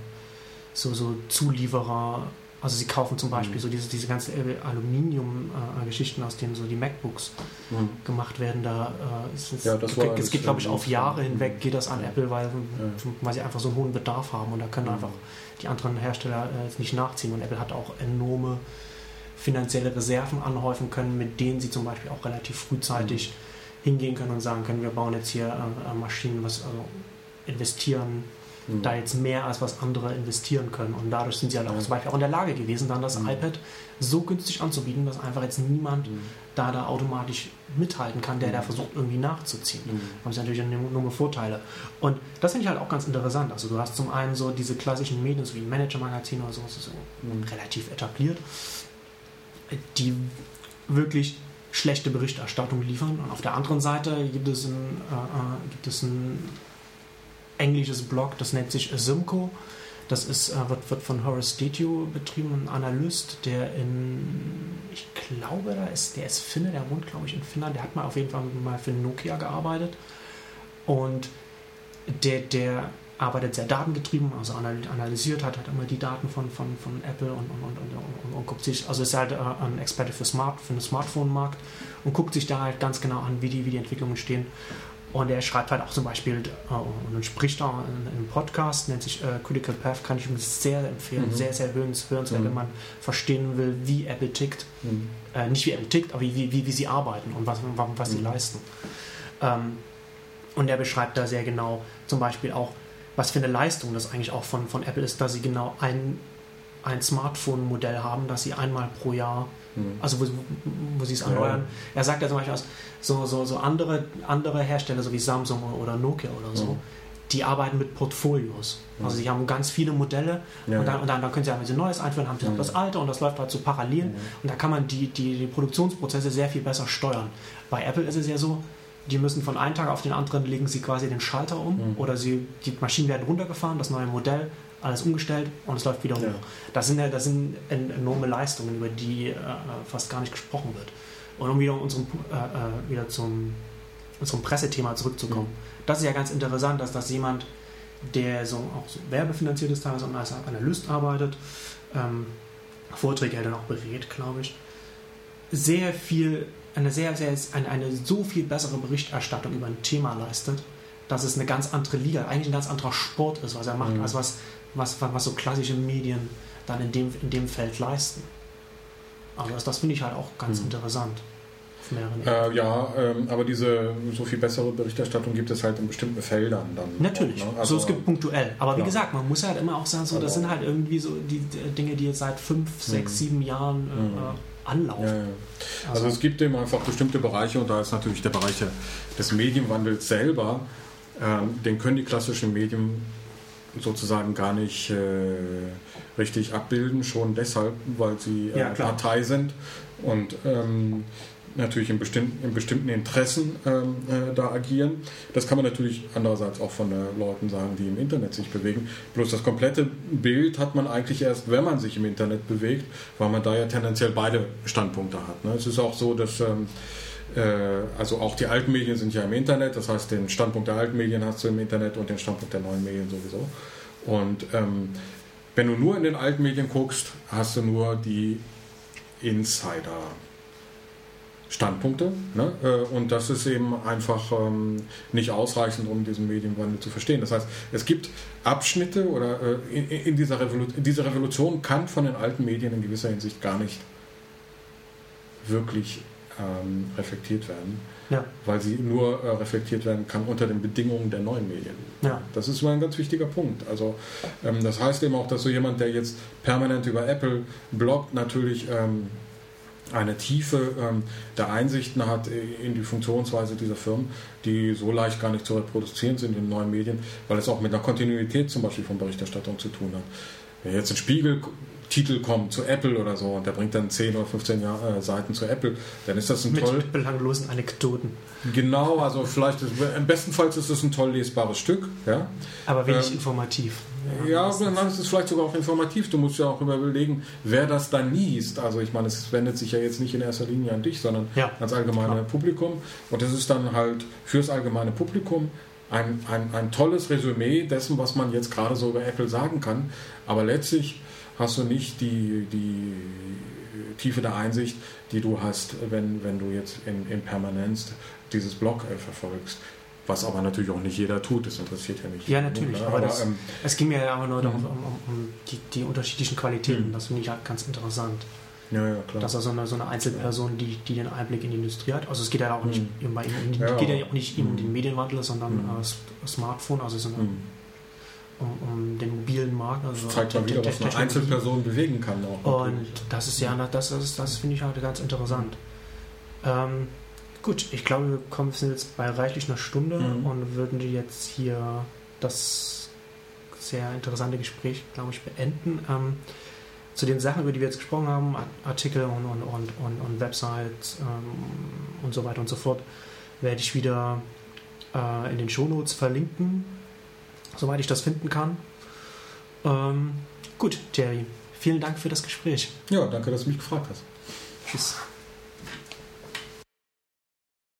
so, so Zulieferer, also sie kaufen zum Beispiel mhm. so diese, diese ganzen Aluminium-Geschichten, äh, aus denen so die MacBooks mhm. gemacht werden. Da äh, es, ja, das war es geht, glaube ich, auf Jahre hinweg geht das an Apple, weil, weil sie einfach so einen hohen Bedarf haben und da können mhm. einfach die anderen Hersteller äh, nicht nachziehen. Und Apple hat auch enorme finanzielle Reserven anhäufen können, mit denen sie zum Beispiel auch relativ frühzeitig mhm. hingehen können und sagen können, wir bauen jetzt hier äh, Maschinen, was also investieren mhm. da jetzt mehr als was andere investieren können. Und dadurch sind sie halt auch zum Beispiel auch in der Lage gewesen, dann das mhm. iPad so günstig anzubieten, dass einfach jetzt niemand mhm. da da automatisch mithalten kann, der da mhm. versucht irgendwie nachzuziehen. Mhm. Haben sie natürlich enorme Vorteile. Und das finde ich halt auch ganz interessant. Also du hast zum einen so diese klassischen Medien, so wie Manager-Magazin oder so, das ist so mhm. relativ etabliert, die wirklich schlechte Berichterstattung liefern. Und auf der anderen Seite gibt es ein, äh, äh gibt es ein englisches Blog, das nennt sich Simco. Das ist, äh, wird, wird von Horace Detio betrieben, ein Analyst, der in, ich glaube, da ist, der ist Finne, der wohnt, glaube ich, in Finnland. Der hat mal auf jeden Fall mal für Nokia gearbeitet. Und der, der arbeitet sehr datengetrieben, also analysiert hat, hat immer die Daten von, von, von Apple und, und, und, und, und guckt sich, also ist halt äh, ein Experte für, Smart, für den Smartphone-Markt und guckt sich da halt ganz genau an, wie die, wie die Entwicklungen stehen. Und er schreibt halt auch zum Beispiel äh, und spricht da in, in einem Podcast, nennt sich äh, Critical Path, kann ich ihm sehr empfehlen. Mhm. Sehr, sehr hörenswert, mhm. wenn man verstehen will, wie Apple tickt. Mhm. Äh, nicht wie Apple tickt, aber wie, wie, wie sie arbeiten und was, was sie mhm. leisten. Ähm, und er beschreibt da sehr genau zum Beispiel auch, was für eine Leistung das eigentlich auch von, von Apple ist, dass sie genau ein, ein Smartphone-Modell haben, das sie einmal pro Jahr Mhm. Also wo, wo sie es erneuern. Ja. Er sagt ja zum Beispiel, so, so, so andere, andere Hersteller, so wie Samsung oder Nokia oder so, mhm. die arbeiten mit Portfolios. Mhm. Also sie haben ganz viele Modelle ja. und, dann, und dann, dann können sie, wenn sie Neues einführen, haben sie noch das Alte und das läuft halt so parallel. Und da kann man die, die, die Produktionsprozesse sehr viel besser steuern. Bei Apple ist es ja so, die müssen von einem Tag auf den anderen legen sie quasi den Schalter um mhm. oder sie, die Maschinen werden runtergefahren, das neue Modell alles umgestellt und es läuft wieder hoch. Ja. Das, sind, das sind enorme Leistungen, über die äh, fast gar nicht gesprochen wird. Und um wieder, unserem, äh, äh wieder zum, zum Pressethema zurückzukommen. Mhm. Das ist ja ganz interessant, dass das jemand, der so auch so werbefinanziert ist, teilweise als Analyst arbeitet, ähm, Vorträge hält und auch berät, glaube ich. Sehr viel, eine sehr, sehr, eine, eine so viel bessere Berichterstattung über ein Thema leistet, dass es eine ganz andere Liga, eigentlich ein ganz anderer Sport ist, was er macht, mhm. als was, was, was so klassische Medien dann in dem, in dem Feld leisten. Aber das, das finde ich halt auch ganz mhm. interessant. Äh, ja, ähm, aber diese so viel bessere Berichterstattung gibt es halt in bestimmten Feldern dann. Natürlich. Auch, ne? also, so, es gibt punktuell. Aber wie gesagt, man muss halt immer auch sagen, so, das sind halt irgendwie so die Dinge, die jetzt seit fünf, sechs, mhm. sieben Jahren äh, mhm. anlaufen. Ja, ja. Also, also, es gibt eben einfach bestimmte Bereiche und da ist natürlich der Bereich des Medienwandels selber, äh, den können die klassischen Medien sozusagen gar nicht äh, richtig abbilden, schon deshalb, weil sie äh, ja, Partei sind und ähm, natürlich in bestimmten, in bestimmten Interessen ähm, äh, da agieren. Das kann man natürlich andererseits auch von äh, Leuten sagen, die im Internet sich bewegen. Bloß das komplette Bild hat man eigentlich erst, wenn man sich im Internet bewegt, weil man da ja tendenziell beide Standpunkte hat. Ne? Es ist auch so, dass ähm, äh, also auch die alten Medien sind ja im Internet, das heißt den Standpunkt der alten Medien hast du im Internet und den Standpunkt der neuen Medien sowieso. Und ähm, wenn du nur in den alten Medien guckst, hast du nur die Insider. Standpunkte. Ne? Äh, und das ist eben einfach ähm, nicht ausreichend, um diesen Medienwandel zu verstehen. Das heißt, es gibt Abschnitte oder äh, in, dieser Revolution, diese Revolution kann von den alten Medien in gewisser Hinsicht gar nicht wirklich ähm, reflektiert werden, ja. weil sie nur äh, reflektiert werden kann unter den Bedingungen der neuen Medien. Ja. Das ist mal ein ganz wichtiger Punkt. Also ähm, das heißt eben auch, dass so jemand, der jetzt permanent über Apple bloggt, natürlich ähm, eine Tiefe ähm, der Einsichten hat in die Funktionsweise dieser Firmen, die so leicht gar nicht zu reproduzieren sind in neuen Medien, weil es auch mit einer Kontinuität zum Beispiel von Berichterstattung zu tun hat. Wenn jetzt ein Spiegeltitel kommt zu Apple oder so und der bringt dann 10 oder 15 Jahr, äh, Seiten zu Apple, dann ist das ein mit, toll. Mit belanglosen Anekdoten. Genau, also vielleicht, ist, im besten Fall ist es ein toll lesbares Stück. Ja? Aber wenig ähm, informativ. Ja, ja dann ist es vielleicht sogar auch informativ. Du musst ja auch überlegen, wer das dann liest. Also ich meine, es wendet sich ja jetzt nicht in erster Linie an dich, sondern ja, ans allgemeine klar. Publikum. Und das ist dann halt fürs allgemeine Publikum ein, ein, ein tolles Resümee dessen, was man jetzt gerade so über Apple sagen kann. Aber letztlich hast du nicht die, die Tiefe der Einsicht, die du hast, wenn, wenn du jetzt in, in Permanenz dieses Blog äh, verfolgst. Was aber natürlich auch nicht jeder tut, das interessiert ja nicht. Ja, natürlich, ne? aber, aber das, ähm, es ging mir ja aber nur darum, mhm. um, um, um die, die, unterschiedlichen Qualitäten, mhm. das finde ich halt ganz interessant. Ja, ja, klar. Dass er so eine, so eine Einzelperson, die, die den Einblick in die Industrie hat, also es geht ja auch nicht, mhm. um, ja, geht ja auch nicht um den Medienwandel, sondern mhm. äh, Smartphone, also so eine, mhm. Um, um, den mobilen Markt. Also das zeigt mal wieder, was eine Einzelperson bewegen kann. Auch und das ist ja, das, das, das finde ich halt ganz interessant. Ähm, Gut, ich glaube, wir kommen jetzt bei reichlich einer Stunde mhm. und würden jetzt hier das sehr interessante Gespräch, glaube ich, beenden. Ähm, zu den Sachen, über die wir jetzt gesprochen haben, Artikel und, und, und, und, und Websites ähm, und so weiter und so fort, werde ich wieder äh, in den Shownotes verlinken, soweit ich das finden kann. Ähm, gut, Terry, vielen Dank für das Gespräch. Ja, danke, dass du mich gefragt hast. Tschüss.